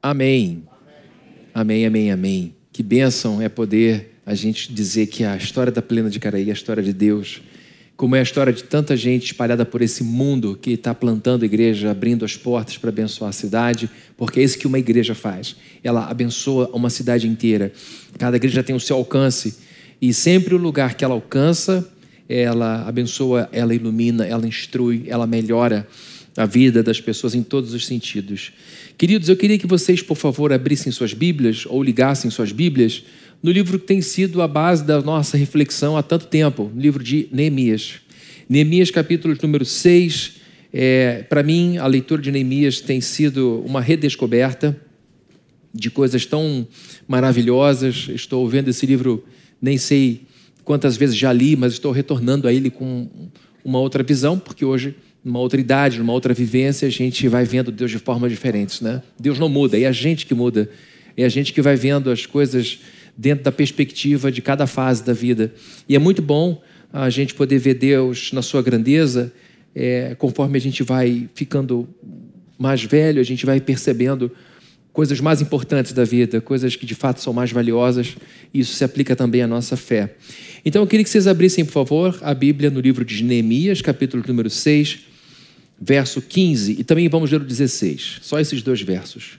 Amém. Amém, amém, amém. Que bênção é poder a gente dizer que a história da Plena de Caraí é a história de Deus, como é a história de tanta gente espalhada por esse mundo que está plantando igreja, abrindo as portas para abençoar a cidade, porque é isso que uma igreja faz. Ela abençoa uma cidade inteira. Cada igreja tem o seu alcance e sempre o lugar que ela alcança, ela abençoa, ela ilumina, ela instrui, ela melhora a vida das pessoas em todos os sentidos. Queridos, eu queria que vocês, por favor, abrissem suas Bíblias ou ligassem suas Bíblias no livro que tem sido a base da nossa reflexão há tanto tempo, no livro de Neemias. Neemias, capítulo número 6. É, Para mim, a leitura de Neemias tem sido uma redescoberta de coisas tão maravilhosas. Estou vendo esse livro, nem sei quantas vezes já li, mas estou retornando a ele com uma outra visão, porque hoje, numa outra idade, numa outra vivência, a gente vai vendo Deus de formas diferentes. Né? Deus não muda, é a gente que muda. É a gente que vai vendo as coisas dentro da perspectiva de cada fase da vida. E é muito bom a gente poder ver Deus na sua grandeza, é, conforme a gente vai ficando mais velho, a gente vai percebendo coisas mais importantes da vida, coisas que de fato são mais valiosas, e isso se aplica também à nossa fé. Então eu queria que vocês abrissem, por favor, a Bíblia no livro de Neemias, capítulo número 6, verso 15, e também vamos ler o 16, só esses dois versos.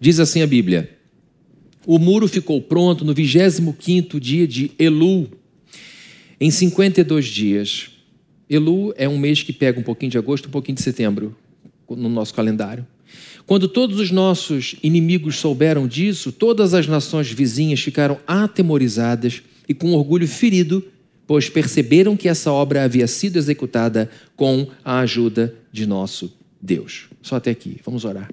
Diz assim a Bíblia: o muro ficou pronto no 25 dia de Elu, em 52 dias. Elu é um mês que pega um pouquinho de agosto, um pouquinho de setembro no nosso calendário. Quando todos os nossos inimigos souberam disso, todas as nações vizinhas ficaram atemorizadas e com orgulho ferido, pois perceberam que essa obra havia sido executada com a ajuda de nosso Deus. Só até aqui, vamos orar.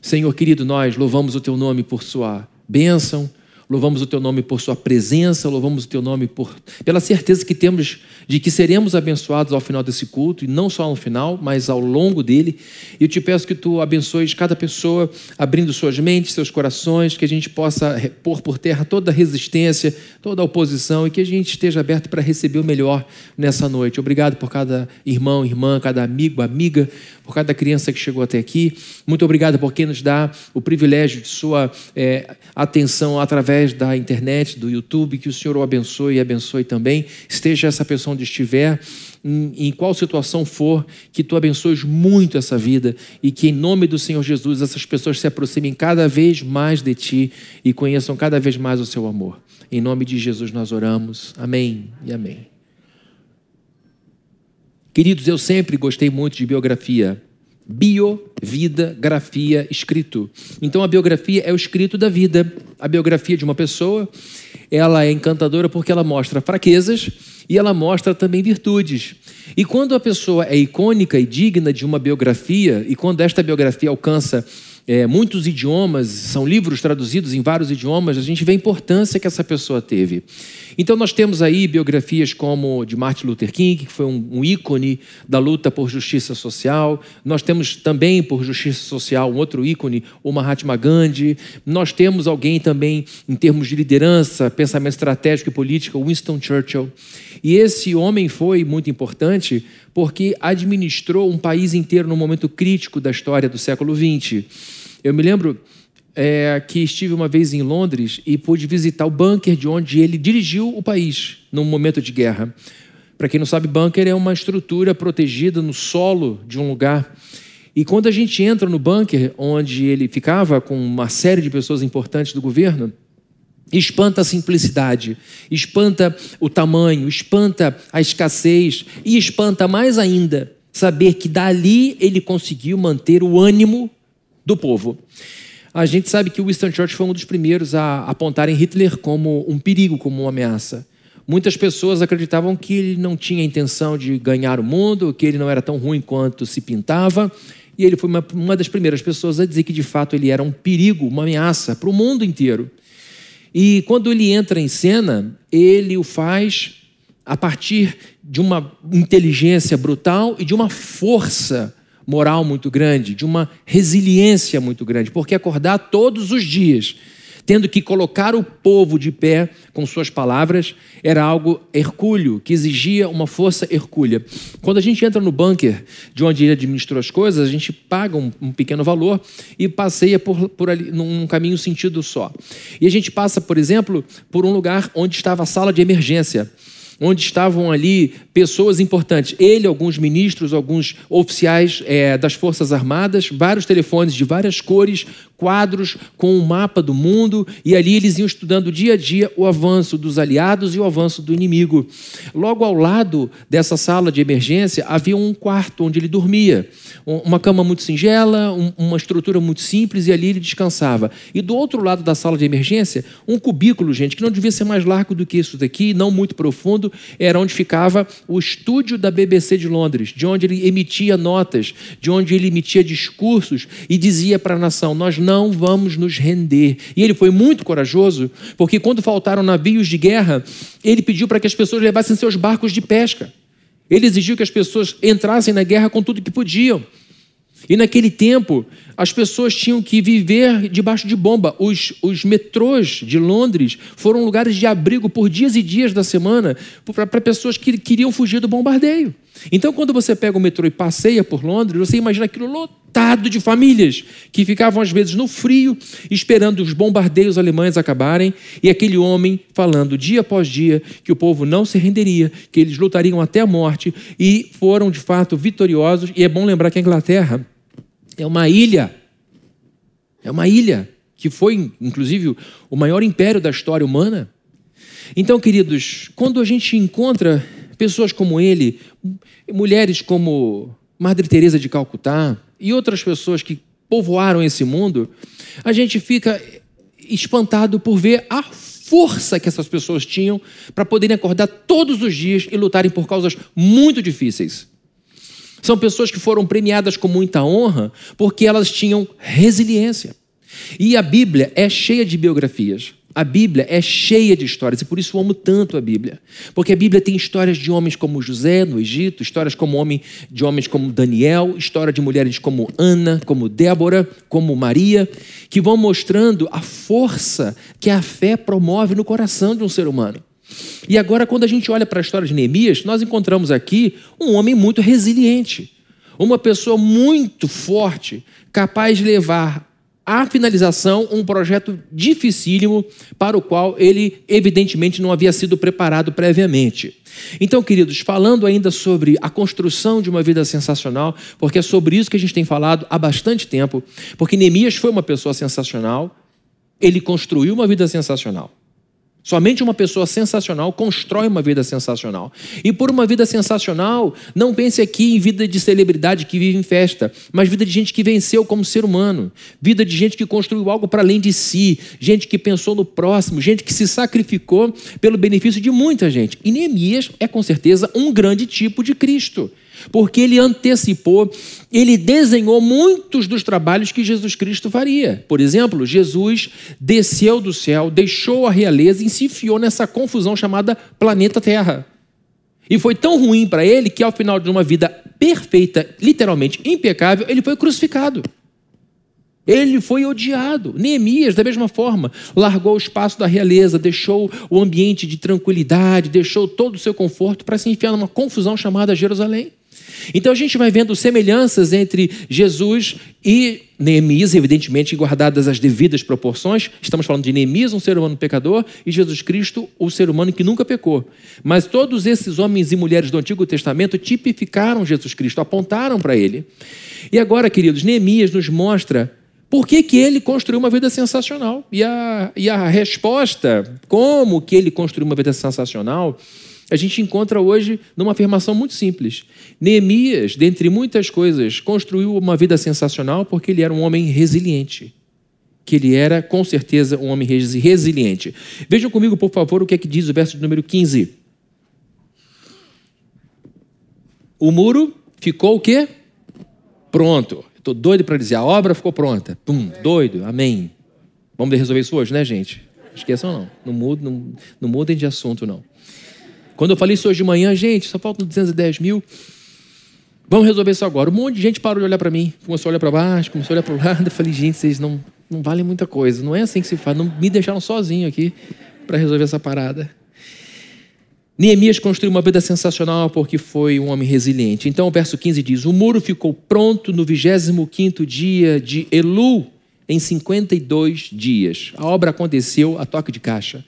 Senhor querido, nós louvamos o teu nome por sua bênção, louvamos o teu nome por sua presença, louvamos o teu nome por, pela certeza que temos de que seremos abençoados ao final desse culto, e não só no final, mas ao longo dele. E eu te peço que tu abençoes cada pessoa, abrindo suas mentes, seus corações, que a gente possa pôr por terra toda a resistência, toda a oposição e que a gente esteja aberto para receber o melhor nessa noite. Obrigado por cada irmão, irmã, cada amigo, amiga, por cada criança que chegou até aqui. Muito obrigado por quem nos dá o privilégio de sua é, atenção através da internet, do YouTube. Que o Senhor o abençoe e abençoe também. Esteja essa pessoa onde estiver, em, em qual situação for, que tu abençoes muito essa vida e que, em nome do Senhor Jesus, essas pessoas se aproximem cada vez mais de ti e conheçam cada vez mais o seu amor. Em nome de Jesus nós oramos. Amém e amém. Queridos, eu sempre gostei muito de biografia. Bio, vida, grafia, escrito. Então a biografia é o escrito da vida. A biografia de uma pessoa, ela é encantadora porque ela mostra fraquezas e ela mostra também virtudes. E quando a pessoa é icônica e digna de uma biografia, e quando esta biografia alcança é, muitos idiomas, são livros traduzidos em vários idiomas, a gente vê a importância que essa pessoa teve. Então, nós temos aí biografias como de Martin Luther King, que foi um, um ícone da luta por justiça social. Nós temos também, por justiça social, um outro ícone, o Mahatma Gandhi. Nós temos alguém também, em termos de liderança, pensamento estratégico e política, Winston Churchill. E esse homem foi muito importante porque administrou um país inteiro num momento crítico da história do século XX. Eu me lembro é, que estive uma vez em Londres e pude visitar o bunker de onde ele dirigiu o país num momento de guerra. Para quem não sabe, bunker é uma estrutura protegida no solo de um lugar. E quando a gente entra no bunker onde ele ficava com uma série de pessoas importantes do governo, espanta a simplicidade, espanta o tamanho, espanta a escassez e espanta mais ainda saber que dali ele conseguiu manter o ânimo do povo. A gente sabe que o Winston Churchill foi um dos primeiros a apontarem Hitler como um perigo, como uma ameaça. Muitas pessoas acreditavam que ele não tinha intenção de ganhar o mundo, que ele não era tão ruim quanto se pintava. E ele foi uma, uma das primeiras pessoas a dizer que, de fato, ele era um perigo, uma ameaça para o mundo inteiro. E quando ele entra em cena, ele o faz a partir de uma inteligência brutal e de uma força moral muito grande, de uma resiliência muito grande, porque acordar todos os dias, tendo que colocar o povo de pé com suas palavras, era algo hercúleo, que exigia uma força hercúlea. Quando a gente entra no bunker de onde ele administrou as coisas, a gente paga um, um pequeno valor e passeia por, por ali, num caminho sentido só. E a gente passa, por exemplo, por um lugar onde estava a sala de emergência onde estavam ali pessoas importantes. Ele, alguns ministros, alguns oficiais é, das Forças Armadas, vários telefones de várias cores, quadros com o mapa do mundo, e ali eles iam estudando dia a dia o avanço dos aliados e o avanço do inimigo. Logo ao lado dessa sala de emergência havia um quarto onde ele dormia. Uma cama muito singela, uma estrutura muito simples, e ali ele descansava. E do outro lado da sala de emergência, um cubículo, gente, que não devia ser mais largo do que isso daqui, não muito profundo, era onde ficava o estúdio da BBC de Londres, de onde ele emitia notas, de onde ele emitia discursos e dizia para a nação: Nós não vamos nos render. E ele foi muito corajoso, porque quando faltaram navios de guerra, ele pediu para que as pessoas levassem seus barcos de pesca. Ele exigiu que as pessoas entrassem na guerra com tudo que podiam. E naquele tempo, as pessoas tinham que viver debaixo de bomba. Os, os metrôs de Londres foram lugares de abrigo por dias e dias da semana para pessoas que queriam fugir do bombardeio. Então, quando você pega o metrô e passeia por Londres, você imagina aquilo lotado de famílias que ficavam, às vezes, no frio, esperando os bombardeios alemães acabarem, e aquele homem falando dia após dia que o povo não se renderia, que eles lutariam até a morte, e foram, de fato, vitoriosos. E é bom lembrar que a Inglaterra é uma ilha. É uma ilha que foi, inclusive, o maior império da história humana. Então, queridos, quando a gente encontra pessoas como ele, mulheres como Madre Teresa de Calcutá e outras pessoas que povoaram esse mundo, a gente fica espantado por ver a força que essas pessoas tinham para poderem acordar todos os dias e lutarem por causas muito difíceis. São pessoas que foram premiadas com muita honra porque elas tinham resiliência. E a Bíblia é cheia de biografias. A Bíblia é cheia de histórias e por isso eu amo tanto a Bíblia. Porque a Bíblia tem histórias de homens como José no Egito, histórias como homem, de homens como Daniel, história de mulheres como Ana, como Débora, como Maria, que vão mostrando a força que a fé promove no coração de um ser humano. E agora, quando a gente olha para a história de Neemias, nós encontramos aqui um homem muito resiliente, uma pessoa muito forte, capaz de levar à finalização um projeto dificílimo para o qual ele, evidentemente, não havia sido preparado previamente. Então, queridos, falando ainda sobre a construção de uma vida sensacional, porque é sobre isso que a gente tem falado há bastante tempo, porque Neemias foi uma pessoa sensacional, ele construiu uma vida sensacional. Somente uma pessoa sensacional constrói uma vida sensacional. E por uma vida sensacional, não pense aqui em vida de celebridade que vive em festa, mas vida de gente que venceu como ser humano, vida de gente que construiu algo para além de si, gente que pensou no próximo, gente que se sacrificou pelo benefício de muita gente. E Neemias é com certeza um grande tipo de Cristo porque ele antecipou, ele desenhou muitos dos trabalhos que Jesus Cristo faria. Por exemplo, Jesus desceu do céu, deixou a realeza e se enfiou nessa confusão chamada planeta Terra. E foi tão ruim para ele que, ao final de uma vida perfeita, literalmente impecável, ele foi crucificado. Ele foi odiado. Neemias, da mesma forma, largou o espaço da realeza, deixou o ambiente de tranquilidade, deixou todo o seu conforto para se enfiar numa confusão chamada Jerusalém. Então a gente vai vendo semelhanças entre Jesus e Neemias, evidentemente guardadas as devidas proporções. Estamos falando de Neemias, um ser humano pecador, e Jesus Cristo, o ser humano que nunca pecou. Mas todos esses homens e mulheres do Antigo Testamento tipificaram Jesus Cristo, apontaram para ele. E agora, queridos, Neemias nos mostra por que, que ele construiu uma vida sensacional. E a, e a resposta, como que ele construiu uma vida sensacional, a gente encontra hoje numa afirmação muito simples. Neemias, dentre muitas coisas, construiu uma vida sensacional porque ele era um homem resiliente. Que ele era, com certeza, um homem resiliente. Vejam comigo, por favor, o que é que diz o verso de número 15. O muro ficou o quê? Pronto. Estou doido para dizer, a obra ficou pronta. Pum, doido, amém. Vamos resolver isso hoje, né, gente? Esqueçam não. Não mudem, não, não mudem de assunto, não. Quando eu falei isso hoje de manhã, gente, só faltam 210 mil. Vamos resolver isso agora. Um monte de gente parou de olhar para mim. Começou a olhar para baixo, começou a olhar para o lado. Eu falei, gente, vocês não, não vale muita coisa. Não é assim que se faz. Não me deixaram sozinho aqui para resolver essa parada. Neemias construiu uma vida sensacional porque foi um homem resiliente. Então, o verso 15 diz: O muro ficou pronto no 25 dia de Elu, em 52 dias. A obra aconteceu a toque de caixa.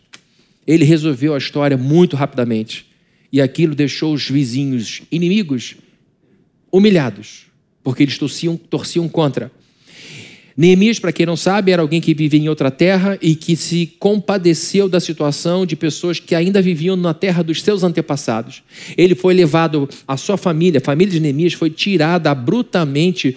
Ele resolveu a história muito rapidamente. E aquilo deixou os vizinhos inimigos humilhados, porque eles torciam, torciam contra. Neemias, para quem não sabe, era alguém que vivia em outra terra e que se compadeceu da situação de pessoas que ainda viviam na terra dos seus antepassados. Ele foi levado, a sua família, a família de Neemias, foi tirada brutalmente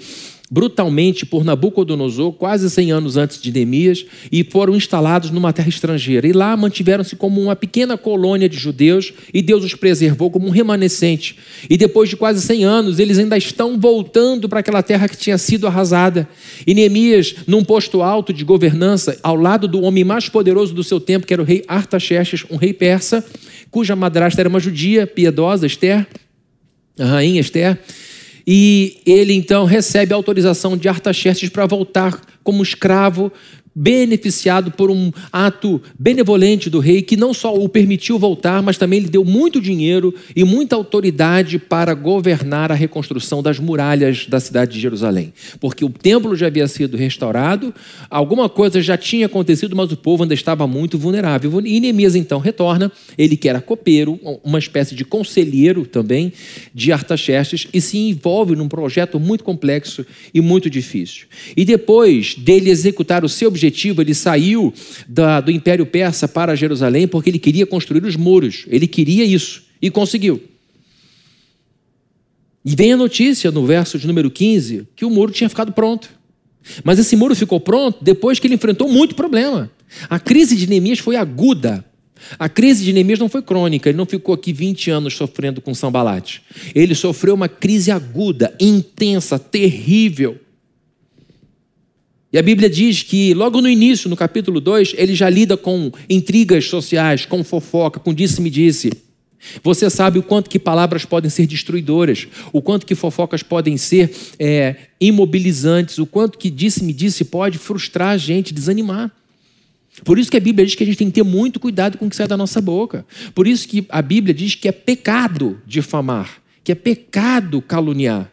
brutalmente por Nabucodonosor, quase 100 anos antes de Neemias, e foram instalados numa terra estrangeira. E lá mantiveram-se como uma pequena colônia de judeus, e Deus os preservou como um remanescente. E depois de quase 100 anos, eles ainda estão voltando para aquela terra que tinha sido arrasada. E Neemias, num posto alto de governança, ao lado do homem mais poderoso do seu tempo, que era o rei Artaxerxes, um rei persa, cuja madrasta era uma judia piedosa, Esther, a rainha Esther, e ele então recebe a autorização de Artaxerxes para voltar como escravo beneficiado por um ato benevolente do rei que não só o permitiu voltar, mas também lhe deu muito dinheiro e muita autoridade para governar a reconstrução das muralhas da cidade de Jerusalém. Porque o templo já havia sido restaurado, alguma coisa já tinha acontecido, mas o povo ainda estava muito vulnerável. E Neemias então retorna, ele que era copeiro, uma espécie de conselheiro também de Artaxerxes e se envolve num projeto muito complexo e muito difícil. E depois dele executar o seu objetivo objetivo, ele saiu da, do Império Persa para Jerusalém porque ele queria construir os muros. Ele queria isso e conseguiu. E vem a notícia no verso de número 15 que o muro tinha ficado pronto. Mas esse muro ficou pronto depois que ele enfrentou muito problema. A crise de Neemias foi aguda. A crise de Neemias não foi crônica, ele não ficou aqui 20 anos sofrendo com Sambalate. Ele sofreu uma crise aguda, intensa, terrível. E a Bíblia diz que, logo no início, no capítulo 2, ele já lida com intrigas sociais, com fofoca, com disse-me-disse. Você sabe o quanto que palavras podem ser destruidoras, o quanto que fofocas podem ser é, imobilizantes, o quanto que disse-me-disse pode frustrar a gente, desanimar. Por isso que a Bíblia diz que a gente tem que ter muito cuidado com o que sai da nossa boca. Por isso que a Bíblia diz que é pecado difamar, que é pecado caluniar.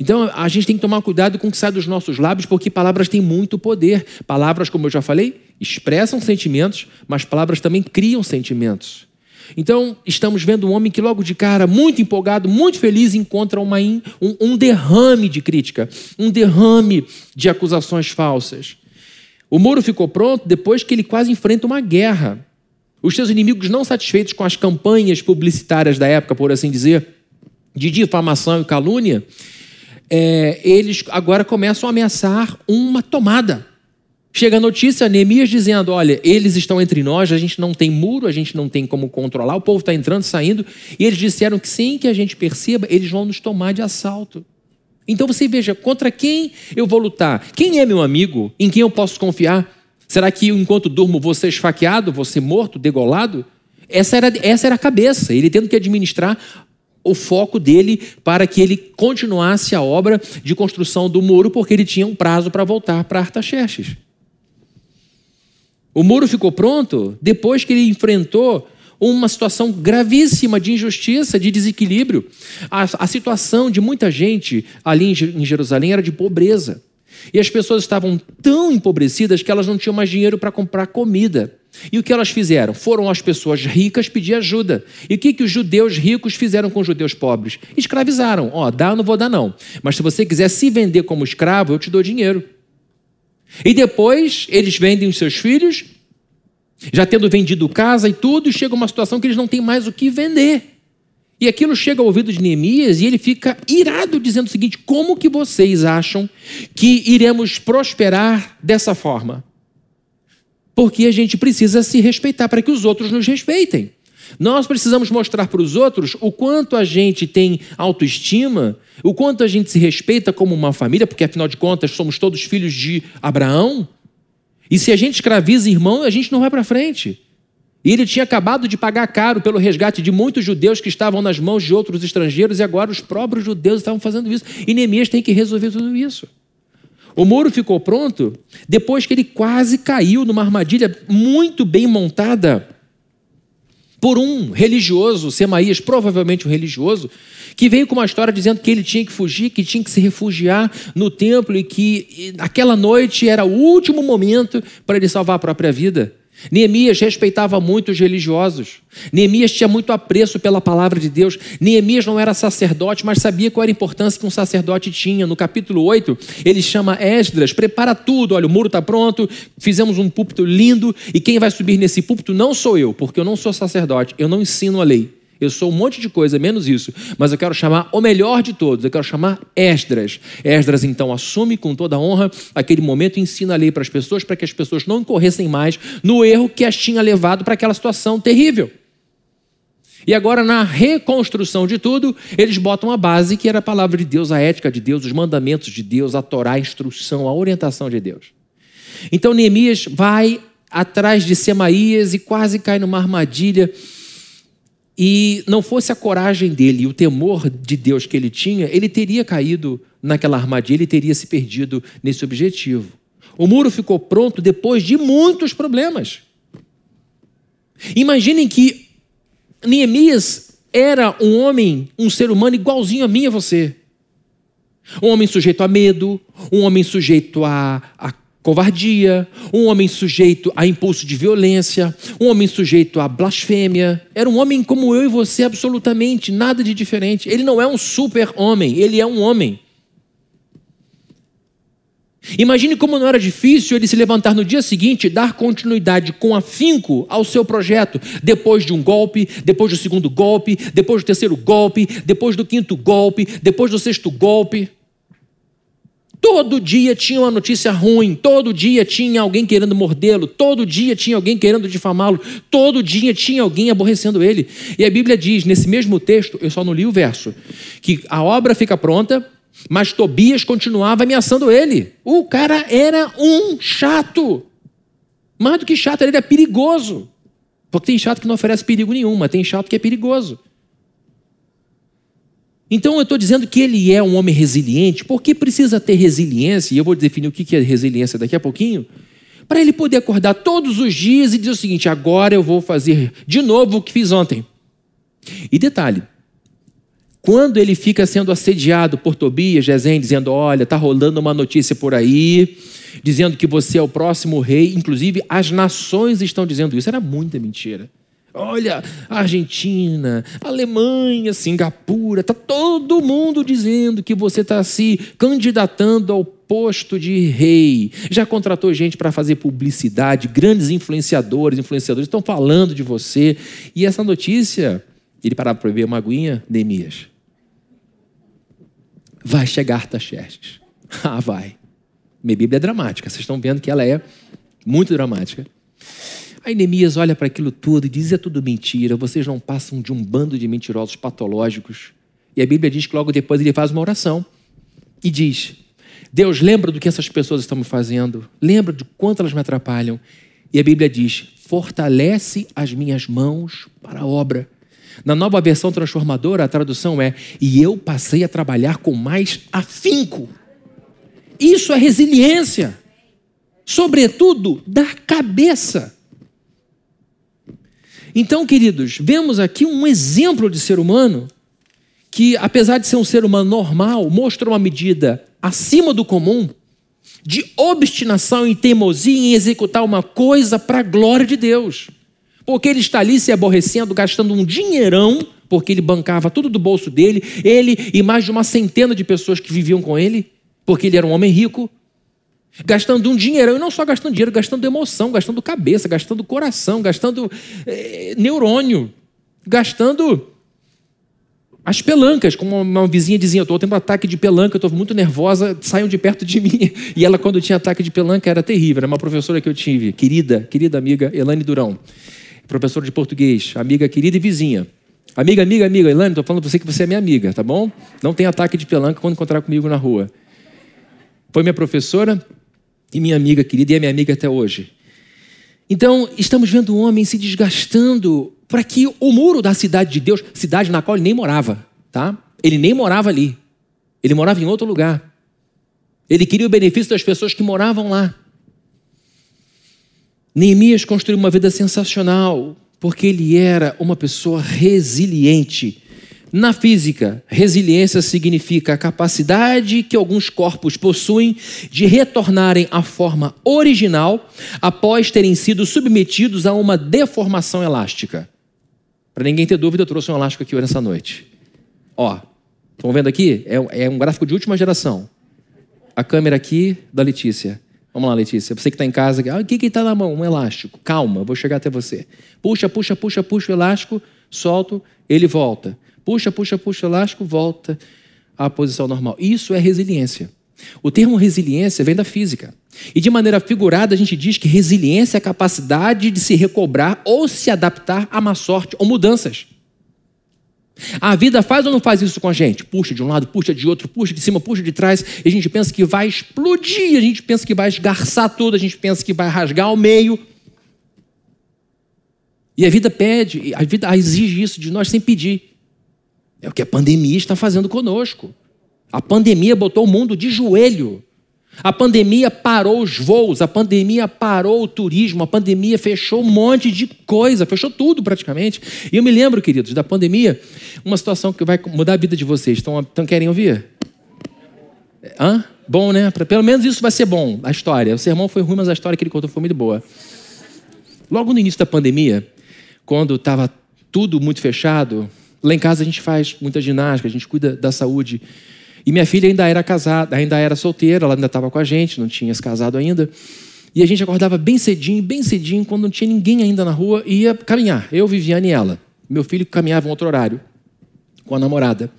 Então a gente tem que tomar cuidado com o que sai dos nossos lábios, porque palavras têm muito poder. Palavras, como eu já falei, expressam sentimentos, mas palavras também criam sentimentos. Então, estamos vendo um homem que, logo de cara, muito empolgado, muito feliz, encontra uma, um, um derrame de crítica, um derrame de acusações falsas. O muro ficou pronto depois que ele quase enfrenta uma guerra. Os seus inimigos, não satisfeitos com as campanhas publicitárias da época, por assim dizer, de difamação e calúnia, é, eles agora começam a ameaçar uma tomada. Chega a notícia, Neemias dizendo: olha, eles estão entre nós, a gente não tem muro, a gente não tem como controlar, o povo está entrando, saindo, e eles disseram que sem que a gente perceba, eles vão nos tomar de assalto. Então você veja, contra quem eu vou lutar? Quem é meu amigo? Em quem eu posso confiar? Será que enquanto durmo ser esfaqueado, ser morto, degolado? Essa era, essa era a cabeça, ele tendo que administrar o foco dele para que ele continuasse a obra de construção do muro, porque ele tinha um prazo para voltar para Artaxerxes. O muro ficou pronto depois que ele enfrentou uma situação gravíssima de injustiça, de desequilíbrio. A, a situação de muita gente ali em Jerusalém era de pobreza. E as pessoas estavam tão empobrecidas que elas não tinham mais dinheiro para comprar comida. E o que elas fizeram? Foram as pessoas ricas pedir ajuda. E o que, que os judeus ricos fizeram com os judeus pobres? Escravizaram. Ó, oh, dá, não vou dar não. Mas se você quiser se vender como escravo, eu te dou dinheiro. E depois eles vendem os seus filhos, já tendo vendido casa e tudo, e chega uma situação que eles não têm mais o que vender. E aquilo chega ao ouvido de Neemias e ele fica irado, dizendo o seguinte: como que vocês acham que iremos prosperar dessa forma? Porque a gente precisa se respeitar para que os outros nos respeitem. Nós precisamos mostrar para os outros o quanto a gente tem autoestima, o quanto a gente se respeita como uma família, porque afinal de contas somos todos filhos de Abraão. E se a gente escraviza irmão, a gente não vai para frente. E ele tinha acabado de pagar caro pelo resgate de muitos judeus que estavam nas mãos de outros estrangeiros e agora os próprios judeus estavam fazendo isso. E Neemias tem que resolver tudo isso. O muro ficou pronto depois que ele quase caiu numa armadilha muito bem montada por um religioso, Semaías, provavelmente um religioso, que veio com uma história dizendo que ele tinha que fugir, que tinha que se refugiar no templo e que aquela noite era o último momento para ele salvar a própria vida. Neemias respeitava muito os religiosos. Neemias tinha muito apreço pela palavra de Deus. Neemias não era sacerdote, mas sabia qual era a importância que um sacerdote tinha. No capítulo 8, ele chama Esdras, prepara tudo. Olha, o muro está pronto, fizemos um púlpito lindo, e quem vai subir nesse púlpito não sou eu, porque eu não sou sacerdote, eu não ensino a lei. Eu sou um monte de coisa, menos isso. Mas eu quero chamar o melhor de todos. Eu quero chamar Esdras. Esdras, então, assume com toda a honra aquele momento e ensina a lei para as pessoas, para que as pessoas não incorressem mais no erro que as tinha levado para aquela situação terrível. E agora, na reconstrução de tudo, eles botam a base que era a palavra de Deus, a ética de Deus, os mandamentos de Deus, a Torá, a instrução, a orientação de Deus. Então, Neemias vai atrás de Semaías e quase cai numa armadilha e não fosse a coragem dele e o temor de Deus que ele tinha, ele teria caído naquela armadilha, ele teria se perdido nesse objetivo. O muro ficou pronto depois de muitos problemas. Imaginem que Neemias era um homem, um ser humano igualzinho a mim e a você. Um homem sujeito a medo, um homem sujeito a, a covardia, um homem sujeito a impulso de violência, um homem sujeito a blasfêmia. Era um homem como eu e você, absolutamente nada de diferente. Ele não é um super-homem, ele é um homem. Imagine como não era difícil ele se levantar no dia seguinte e dar continuidade com afinco ao seu projeto, depois de um golpe, depois do segundo golpe, depois do terceiro golpe, depois do quinto golpe, depois do sexto golpe. Todo dia tinha uma notícia ruim, todo dia tinha alguém querendo mordê-lo, todo dia tinha alguém querendo difamá-lo, todo dia tinha alguém aborrecendo ele. E a Bíblia diz, nesse mesmo texto, eu só não li o verso, que a obra fica pronta, mas Tobias continuava ameaçando ele. O cara era um chato. Mais do que chato, ele era perigoso. Porque tem chato que não oferece perigo nenhum, mas tem chato que é perigoso. Então eu estou dizendo que ele é um homem resiliente, porque precisa ter resiliência, e eu vou definir o que é resiliência daqui a pouquinho, para ele poder acordar todos os dias e dizer o seguinte: agora eu vou fazer de novo o que fiz ontem. E detalhe, quando ele fica sendo assediado por Tobias, Gesem, dizendo: Olha, está rolando uma notícia por aí, dizendo que você é o próximo rei, inclusive as nações estão dizendo isso, era muita mentira. Olha, Argentina, Alemanha, Singapura, está todo mundo dizendo que você está se candidatando ao posto de rei. Já contratou gente para fazer publicidade, grandes influenciadores, influenciadores estão falando de você. E essa notícia, ele parava para beber uma aguinha, Neemias. Vai chegar Taxerxes. Ah, vai. Minha Bíblia é dramática, vocês estão vendo que ela é muito dramática. Aí Neemias olha para aquilo tudo e diz: é tudo mentira, vocês não passam de um bando de mentirosos patológicos. E a Bíblia diz que logo depois ele faz uma oração e diz: Deus, lembra do que essas pessoas estão me fazendo, lembra de quanto elas me atrapalham. E a Bíblia diz: fortalece as minhas mãos para a obra. Na nova versão transformadora, a tradução é: e eu passei a trabalhar com mais afinco. Isso é resiliência, sobretudo da cabeça. Então, queridos, vemos aqui um exemplo de ser humano que, apesar de ser um ser humano normal, mostra uma medida acima do comum de obstinação e teimosia em executar uma coisa para a glória de Deus. Porque ele está ali se aborrecendo, gastando um dinheirão, porque ele bancava tudo do bolso dele, ele e mais de uma centena de pessoas que viviam com ele, porque ele era um homem rico, Gastando um dinheirão, e não só gastando dinheiro, gastando emoção, gastando cabeça, gastando coração, gastando é, neurônio, gastando as pelancas, como uma vizinha dizia, eu estou tendo ataque de pelanca, eu estou muito nervosa, saiam de perto de mim. E ela, quando tinha ataque de pelanca, era terrível. Era uma professora que eu tive, querida, querida amiga Elane Durão, professora de português, amiga querida e vizinha. Amiga, amiga, amiga, Elane, estou falando para você que você é minha amiga, tá bom? Não tem ataque de pelanca quando encontrar comigo na rua. Foi minha professora, e minha amiga querida, e é minha amiga até hoje. Então, estamos vendo um homem se desgastando para que o muro da cidade de Deus, cidade na qual ele nem morava, tá? Ele nem morava ali. Ele morava em outro lugar. Ele queria o benefício das pessoas que moravam lá. Neemias construiu uma vida sensacional, porque ele era uma pessoa resiliente. Na física, resiliência significa a capacidade que alguns corpos possuem de retornarem à forma original após terem sido submetidos a uma deformação elástica. Para ninguém ter dúvida, eu trouxe um elástico aqui nessa noite. Ó, estão vendo aqui? É, é um gráfico de última geração. A câmera aqui da Letícia. Vamos lá, Letícia. Você que está em casa, ah, o que está na mão? Um elástico. Calma, vou chegar até você. Puxa, puxa, puxa, puxa o elástico, solto, ele volta. Puxa, puxa, puxa elástico, volta à posição normal. Isso é resiliência. O termo resiliência vem da física. E de maneira figurada, a gente diz que resiliência é a capacidade de se recobrar ou se adaptar a má sorte ou mudanças. A vida faz ou não faz isso com a gente? Puxa de um lado, puxa de outro, puxa de cima, puxa de trás, e a gente pensa que vai explodir, a gente pensa que vai esgarçar tudo, a gente pensa que vai rasgar ao meio. E a vida pede, a vida exige isso de nós sem pedir. É o que a pandemia está fazendo conosco. A pandemia botou o mundo de joelho. A pandemia parou os voos, a pandemia parou o turismo, a pandemia fechou um monte de coisa, fechou tudo praticamente. E eu me lembro, queridos, da pandemia, uma situação que vai mudar a vida de vocês. Estão, estão querem ouvir? Hã? Bom, né? Pelo menos isso vai ser bom, a história. O sermão foi ruim, mas a história que ele contou foi muito boa. Logo no início da pandemia, quando estava tudo muito fechado, lá em casa a gente faz muita ginástica, a gente cuida da saúde e minha filha ainda era casada, ainda era solteira, ela ainda estava com a gente, não tinha se casado ainda. E a gente acordava bem cedinho, bem cedinho, quando não tinha ninguém ainda na rua, e ia caminhar. Eu, Viviane e ela. Meu filho caminhava um outro horário com a namorada.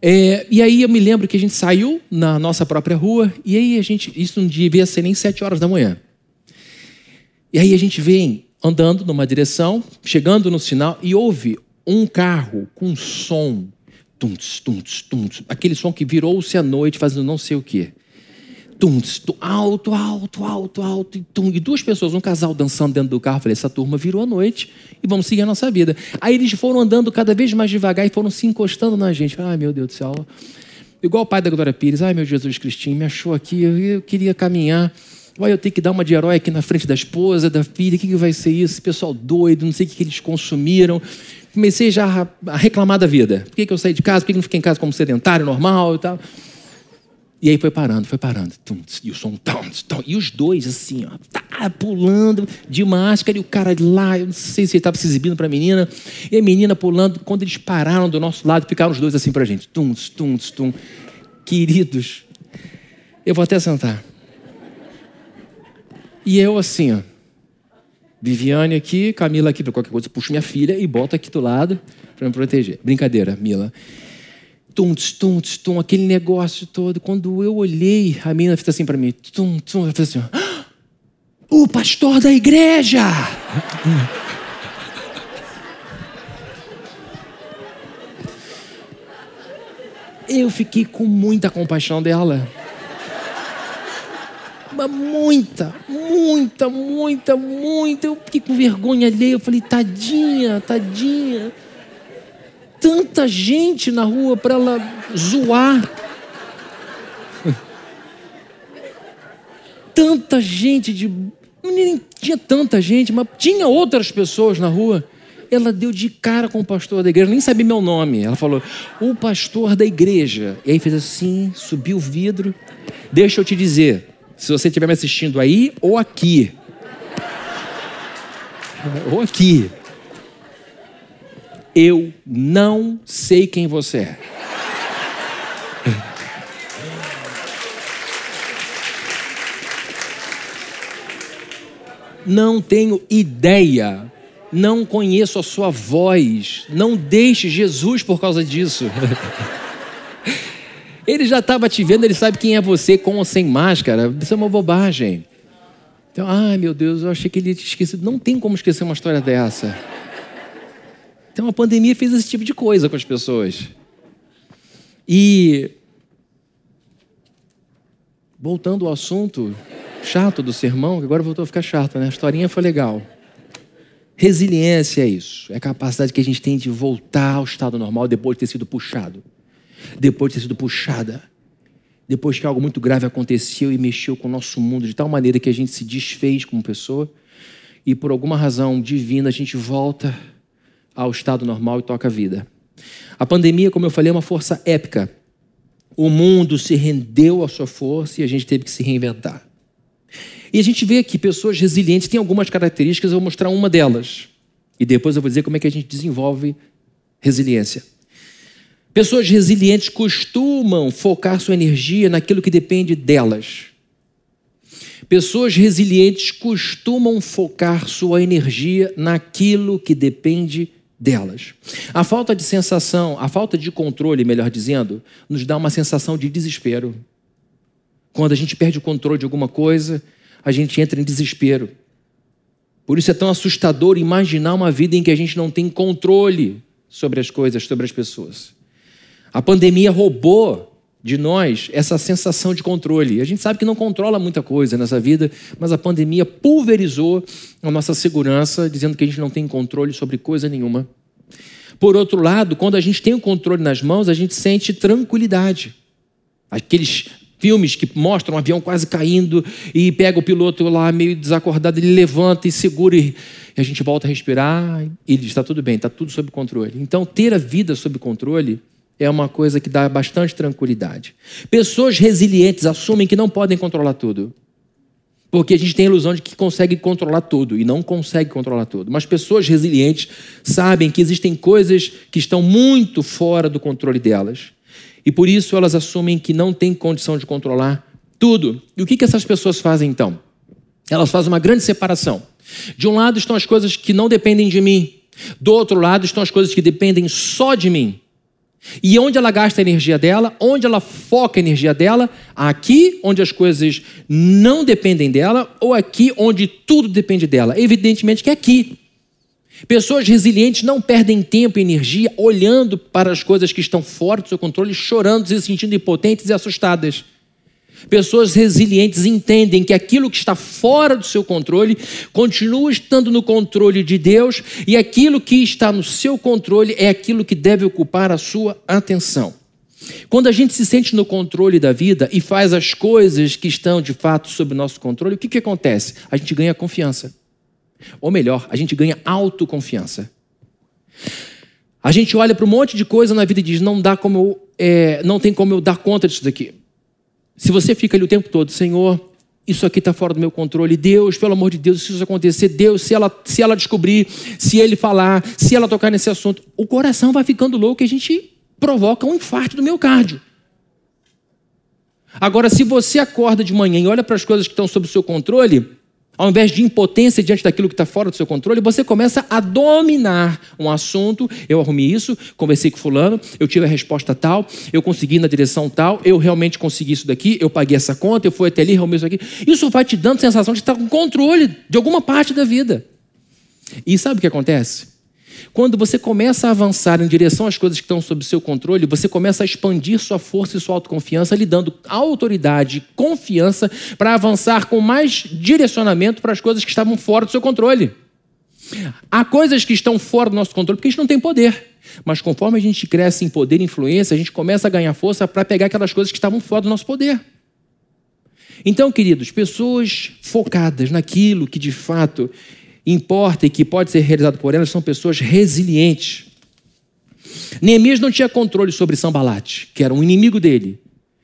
É, e aí eu me lembro que a gente saiu na nossa própria rua, e aí a gente, isso não devia ser nem sete horas da manhã. E aí a gente vem andando numa direção, chegando no sinal, e ouve um carro com som Tunts, tunts, tunts. Aquele som que virou-se à noite fazendo não sei o quê. Tunts, tum, alto, alto, alto, alto. E, tum, e duas pessoas, um casal dançando dentro do carro. falei, essa turma virou à noite e vamos seguir a nossa vida. Aí eles foram andando cada vez mais devagar e foram se encostando na gente. Ai, meu Deus do céu. Igual o pai da Glória Pires. Ai, meu Jesus Cristinho, me achou aqui. Eu, eu queria caminhar. Olha, eu tenho que dar uma de herói aqui na frente da esposa, da filha. O que, que vai ser isso? Esse pessoal doido, não sei o que, que eles consumiram comecei já a reclamar da vida. Por que, que eu saí de casa? Por que, que não fiquei em casa como sedentário, normal e tal? E aí foi parando, foi parando. E o som, e os dois assim, ó, tá, pulando de máscara, e o cara lá, eu não sei se ele estava se exibindo para a menina, e a menina pulando. Quando eles pararam do nosso lado, ficaram os dois assim para a gente. Tum, tum, tum. Queridos, eu vou até sentar. E eu assim, ó. Viviane aqui, Camila aqui, para qualquer coisa, puxo minha filha e boto aqui do lado para me proteger. Brincadeira, Mila. Tum, tum, tum, aquele negócio todo. Quando eu olhei, a menina fez assim para mim, tum, tum, ela fez assim, ah, o pastor da igreja! eu fiquei com muita compaixão dela muita, muita, muita, muita. Eu fiquei com vergonha ali. Eu falei, tadinha, tadinha. Tanta gente na rua para ela zoar. tanta gente de. Nem tinha tanta gente, mas tinha outras pessoas na rua. Ela deu de cara com o pastor da igreja, nem sabia meu nome. Ela falou, o pastor da igreja. E aí fez assim, subiu o vidro. Deixa eu te dizer, se você estiver me assistindo aí ou aqui. Ou aqui. Eu não sei quem você é. Não tenho ideia. Não conheço a sua voz. Não deixe Jesus por causa disso. Ele já estava te vendo, ele sabe quem é você com ou sem máscara. Isso é uma bobagem. Então, ai meu Deus, eu achei que ele tinha esquecido. Não tem como esquecer uma história dessa. Então a pandemia fez esse tipo de coisa com as pessoas. E voltando ao assunto chato do sermão, que agora voltou a ficar chato, né? A historinha foi legal. Resiliência é isso, é a capacidade que a gente tem de voltar ao estado normal depois de ter sido puxado depois de ter sido puxada. depois que algo muito grave aconteceu e mexeu com o nosso mundo de tal maneira que a gente se desfez como pessoa e por alguma razão divina a gente volta ao estado normal e toca a vida. A pandemia, como eu falei, é uma força épica. O mundo se rendeu à sua força e a gente teve que se reinventar. E a gente vê aqui pessoas resilientes têm algumas características, eu vou mostrar uma delas. E depois eu vou dizer como é que a gente desenvolve resiliência. Pessoas resilientes costumam focar sua energia naquilo que depende delas. Pessoas resilientes costumam focar sua energia naquilo que depende delas. A falta de sensação, a falta de controle, melhor dizendo, nos dá uma sensação de desespero. Quando a gente perde o controle de alguma coisa, a gente entra em desespero. Por isso é tão assustador imaginar uma vida em que a gente não tem controle sobre as coisas, sobre as pessoas. A pandemia roubou de nós essa sensação de controle. A gente sabe que não controla muita coisa nessa vida, mas a pandemia pulverizou a nossa segurança, dizendo que a gente não tem controle sobre coisa nenhuma. Por outro lado, quando a gente tem o controle nas mãos, a gente sente tranquilidade. Aqueles filmes que mostram um avião quase caindo e pega o piloto lá meio desacordado, ele levanta e segura e a gente volta a respirar e diz: está tudo bem, está tudo sob controle. Então, ter a vida sob controle é uma coisa que dá bastante tranquilidade. Pessoas resilientes assumem que não podem controlar tudo. Porque a gente tem a ilusão de que consegue controlar tudo e não consegue controlar tudo. Mas pessoas resilientes sabem que existem coisas que estão muito fora do controle delas. E por isso elas assumem que não têm condição de controlar tudo. E o que, que essas pessoas fazem então? Elas fazem uma grande separação. De um lado estão as coisas que não dependem de mim, do outro lado estão as coisas que dependem só de mim. E onde ela gasta a energia dela, onde ela foca a energia dela, aqui onde as coisas não dependem dela, ou aqui onde tudo depende dela. Evidentemente que é aqui. Pessoas resilientes não perdem tempo e energia olhando para as coisas que estão fora do seu controle, chorando, se sentindo impotentes e assustadas. Pessoas resilientes entendem que aquilo que está fora do seu controle continua estando no controle de Deus e aquilo que está no seu controle é aquilo que deve ocupar a sua atenção. Quando a gente se sente no controle da vida e faz as coisas que estão de fato sob nosso controle, o que, que acontece? A gente ganha confiança. Ou melhor, a gente ganha autoconfiança. A gente olha para um monte de coisa na vida e diz: não dá como eu, é, não tem como eu dar conta disso daqui. Se você fica ali o tempo todo, Senhor, isso aqui está fora do meu controle. Deus, pelo amor de Deus, se isso acontecer, Deus, se ela, se ela descobrir, se ele falar, se ela tocar nesse assunto, o coração vai ficando louco e a gente provoca um infarto do miocárdio. Agora, se você acorda de manhã e olha para as coisas que estão sob o seu controle, ao invés de impotência diante daquilo que está fora do seu controle, você começa a dominar um assunto. Eu arrumei isso, conversei com fulano, eu tive a resposta tal, eu consegui na direção tal, eu realmente consegui isso daqui, eu paguei essa conta, eu fui até ali, arrumei isso aqui. Isso vai te dando a sensação de estar com controle de alguma parte da vida. E sabe o que acontece? Quando você começa a avançar em direção às coisas que estão sob seu controle, você começa a expandir sua força e sua autoconfiança, lhe dando autoridade e confiança para avançar com mais direcionamento para as coisas que estavam fora do seu controle. Há coisas que estão fora do nosso controle porque a gente não tem poder. Mas conforme a gente cresce em poder e influência, a gente começa a ganhar força para pegar aquelas coisas que estavam fora do nosso poder. Então, queridos, pessoas focadas naquilo que de fato importa e que pode ser realizado por elas são pessoas resilientes. Neemias não tinha controle sobre Sambalate, que era um inimigo dele.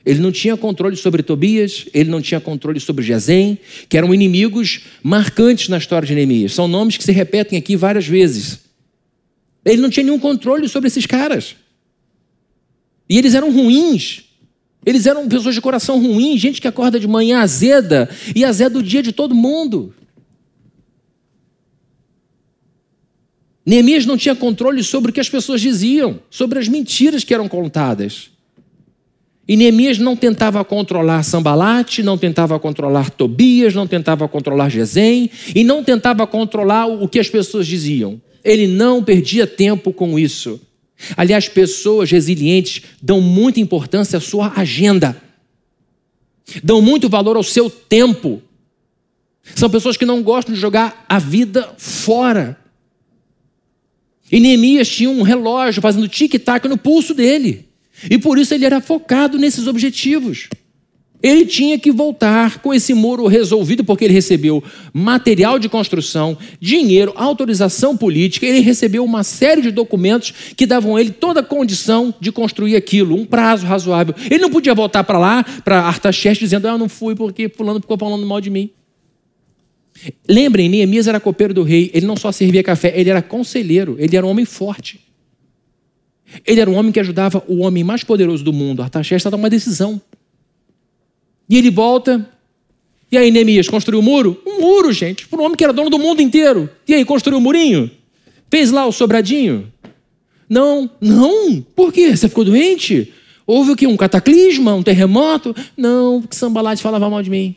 Ele não tinha controle sobre Tobias, ele não tinha controle sobre Gesem, que eram inimigos marcantes na história de Neemias. São nomes que se repetem aqui várias vezes. Ele não tinha nenhum controle sobre esses caras. E eles eram ruins. Eles eram pessoas de coração ruim, gente que acorda de manhã azeda e azeda o dia de todo mundo. Neemias não tinha controle sobre o que as pessoas diziam, sobre as mentiras que eram contadas. E Neemias não tentava controlar Sambalate, não tentava controlar Tobias, não tentava controlar Gesem e não tentava controlar o que as pessoas diziam. Ele não perdia tempo com isso. Aliás, pessoas resilientes dão muita importância à sua agenda, dão muito valor ao seu tempo. São pessoas que não gostam de jogar a vida fora. E Neemias tinha um relógio fazendo tic-tac no pulso dele. E por isso ele era focado nesses objetivos. Ele tinha que voltar com esse muro resolvido, porque ele recebeu material de construção, dinheiro, autorização política, ele recebeu uma série de documentos que davam a ele toda a condição de construir aquilo, um prazo razoável. Ele não podia voltar para lá, para Artaxerxes, dizendo: ah, Eu não fui porque Fulano ficou falando mal de mim. Lembrem, Neemias era copeiro do rei, ele não só servia café, ele era conselheiro, ele era um homem forte. Ele era um homem que ajudava o homem mais poderoso do mundo, Artaxerxes, a tomar uma decisão. E ele volta. E aí, Neemias, construiu um muro? Um muro, gente, para um homem que era dono do mundo inteiro. E aí, construiu um murinho? Fez lá o sobradinho? Não, não. Por quê? Você ficou doente? Houve o quê? Um cataclisma? Um terremoto? Não, porque Sambalate falava mal de mim.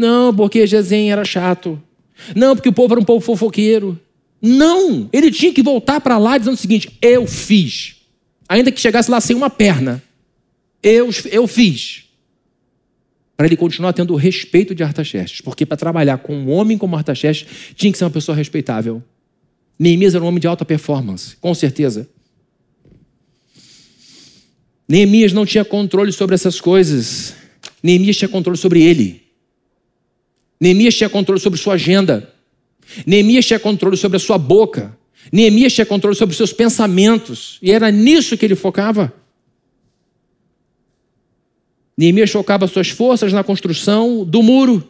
Não, porque Jezem era chato. Não, porque o povo era um povo fofoqueiro. Não, ele tinha que voltar para lá dizendo o seguinte: eu fiz. Ainda que chegasse lá sem uma perna. Eu, eu fiz para ele continuar tendo o respeito de Artaxerxes. Porque para trabalhar com um homem como Artaxerxes, tinha que ser uma pessoa respeitável. Neemias era um homem de alta performance, com certeza. Neemias não tinha controle sobre essas coisas. Neemias tinha controle sobre ele. Neemias tinha controle sobre sua agenda. Neemias tinha controle sobre a sua boca. Neemias tinha controle sobre os seus pensamentos. E era nisso que ele focava. Neemias focava suas forças na construção do muro.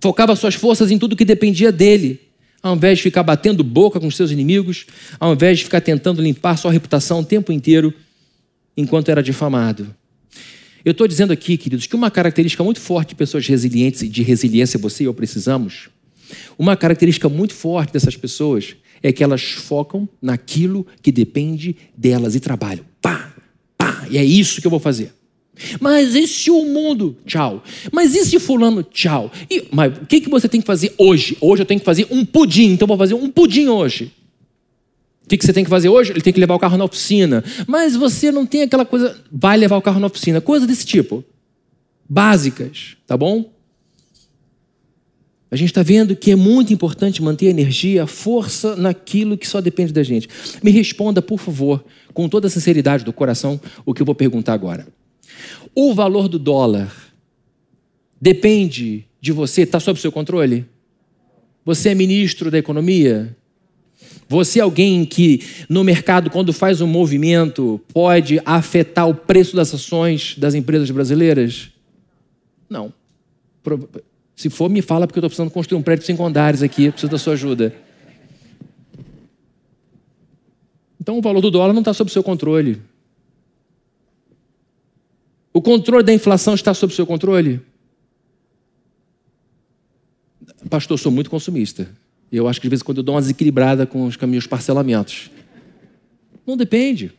Focava suas forças em tudo que dependia dele. Ao invés de ficar batendo boca com seus inimigos, ao invés de ficar tentando limpar sua reputação o tempo inteiro, enquanto era difamado. Eu estou dizendo aqui, queridos, que uma característica muito forte de pessoas resilientes e de resiliência você e eu precisamos, uma característica muito forte dessas pessoas é que elas focam naquilo que depende delas e trabalham. Pá, pá, e é isso que eu vou fazer. Mas e se o mundo? Tchau. Mas e se fulano? Tchau. E, mas o que, que você tem que fazer hoje? Hoje eu tenho que fazer um pudim, então vou fazer um pudim hoje. O que, você tem que fazer hoje? Ele tem que levar o carro na oficina. Mas você não tem aquela coisa. Vai levar o carro na oficina. Coisa desse tipo. Básicas, tá bom? A gente está vendo que é muito importante manter a energia, a força naquilo que só depende da gente. Me responda, por favor, com toda a sinceridade do coração, o que eu vou perguntar agora. O valor do dólar depende de você, está sob seu controle? Você é ministro da economia? Você é alguém que no mercado, quando faz um movimento, pode afetar o preço das ações das empresas brasileiras? Não. Se for, me fala, porque eu estou precisando construir um prédio de cinco andares aqui, preciso da sua ajuda. Então o valor do dólar não está sob seu controle. O controle da inflação está sob seu controle? Pastor, sou muito consumista. Eu acho que de vez em quando eu dou uma desequilibrada com os caminhos parcelamentos. Não depende.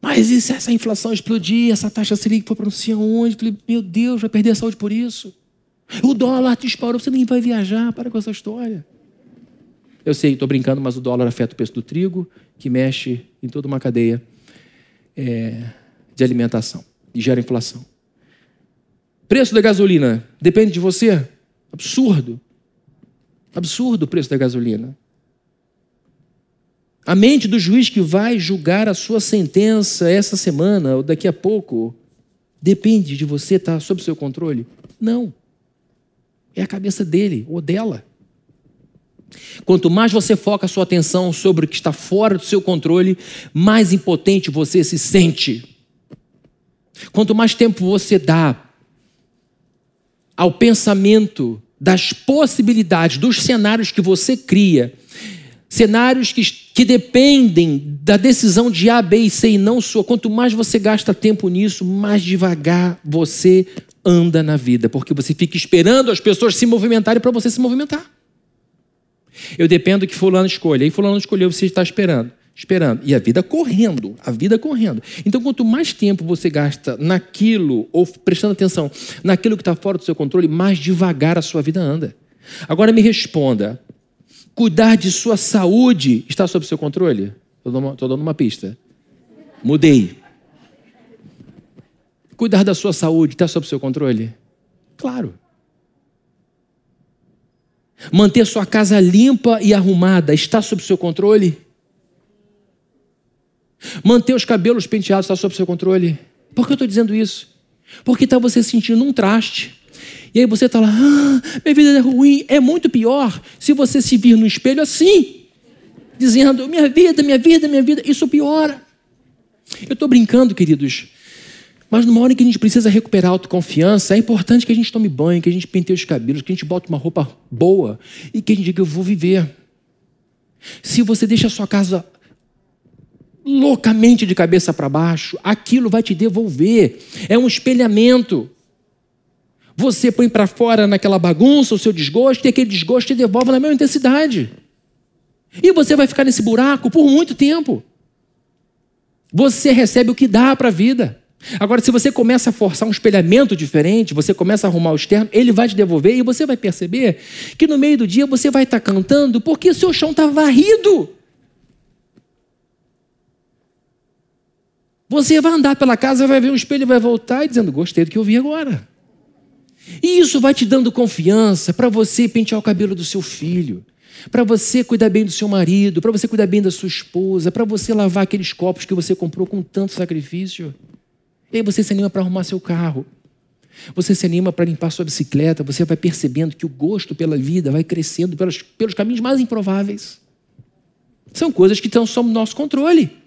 Mas e se essa inflação explodir, essa taxa Selic for para não sei aonde? Meu Deus, vai perder a saúde por isso. O dólar disparou, você nem vai viajar, para com essa história. Eu sei, estou brincando, mas o dólar afeta o preço do trigo, que mexe em toda uma cadeia. É, de alimentação e gera inflação. Preço da gasolina depende de você? Absurdo. Absurdo o preço da gasolina. A mente do juiz que vai julgar a sua sentença essa semana ou daqui a pouco depende de você estar sob seu controle? Não. É a cabeça dele ou dela. Quanto mais você foca a sua atenção sobre o que está fora do seu controle, mais impotente você se sente. Quanto mais tempo você dá ao pensamento das possibilidades, dos cenários que você cria, cenários que, que dependem da decisão de A, B e C e não sua, quanto mais você gasta tempo nisso, mais devagar você anda na vida, porque você fica esperando as pessoas se movimentarem para você se movimentar. Eu dependo que fulano escolha, e fulano escolheu, você está esperando esperando. E a vida correndo, a vida correndo. Então, quanto mais tempo você gasta naquilo, ou prestando atenção naquilo que está fora do seu controle, mais devagar a sua vida anda. Agora me responda: cuidar de sua saúde está sob seu controle? Estou dando uma pista. Mudei. Cuidar da sua saúde está sob seu controle? Claro. Manter sua casa limpa e arrumada está sob seu controle? Manter os cabelos penteados está sob seu controle? Por que eu estou dizendo isso? Porque está você sentindo um traste. E aí você está lá, ah, minha vida é ruim. É muito pior se você se vir no espelho assim, dizendo, minha vida, minha vida, minha vida. Isso piora. Eu estou brincando, queridos. Mas numa hora que a gente precisa recuperar a autoconfiança, é importante que a gente tome banho, que a gente penteie os cabelos, que a gente bote uma roupa boa e que a gente diga, eu vou viver. Se você deixa a sua casa loucamente de cabeça para baixo, aquilo vai te devolver. É um espelhamento. Você põe para fora naquela bagunça o seu desgosto e aquele desgosto te devolve na mesma intensidade. E você vai ficar nesse buraco por muito tempo. Você recebe o que dá para a vida. Agora, se você começa a forçar um espelhamento diferente, você começa a arrumar o externo, ele vai te devolver e você vai perceber que no meio do dia você vai estar tá cantando porque o seu chão está varrido. Você vai andar pela casa, vai ver um espelho e vai voltar e dizendo: Gostei do que eu vi agora. E isso vai te dando confiança para você pentear o cabelo do seu filho, para você cuidar bem do seu marido, para você cuidar bem da sua esposa, para você lavar aqueles copos que você comprou com tanto sacrifício. E aí você se anima para arrumar seu carro. Você se anima para limpar sua bicicleta, você vai percebendo que o gosto pela vida vai crescendo pelos, pelos caminhos mais improváveis. São coisas que estão sob nosso controle.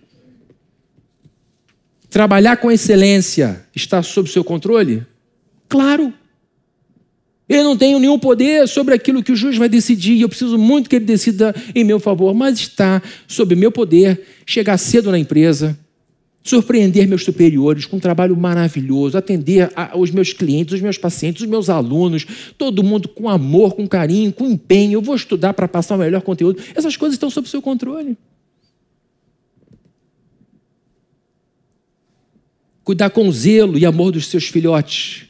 Trabalhar com excelência está sob seu controle? Claro. Eu não tenho nenhum poder sobre aquilo que o juiz vai decidir, eu preciso muito que ele decida em meu favor, mas está sob meu poder chegar cedo na empresa, surpreender meus superiores com um trabalho maravilhoso, atender os meus clientes, os meus pacientes, os meus alunos, todo mundo com amor, com carinho, com empenho. Eu vou estudar para passar o melhor conteúdo. Essas coisas estão sob seu controle. Cuidar com zelo e amor dos seus filhotes.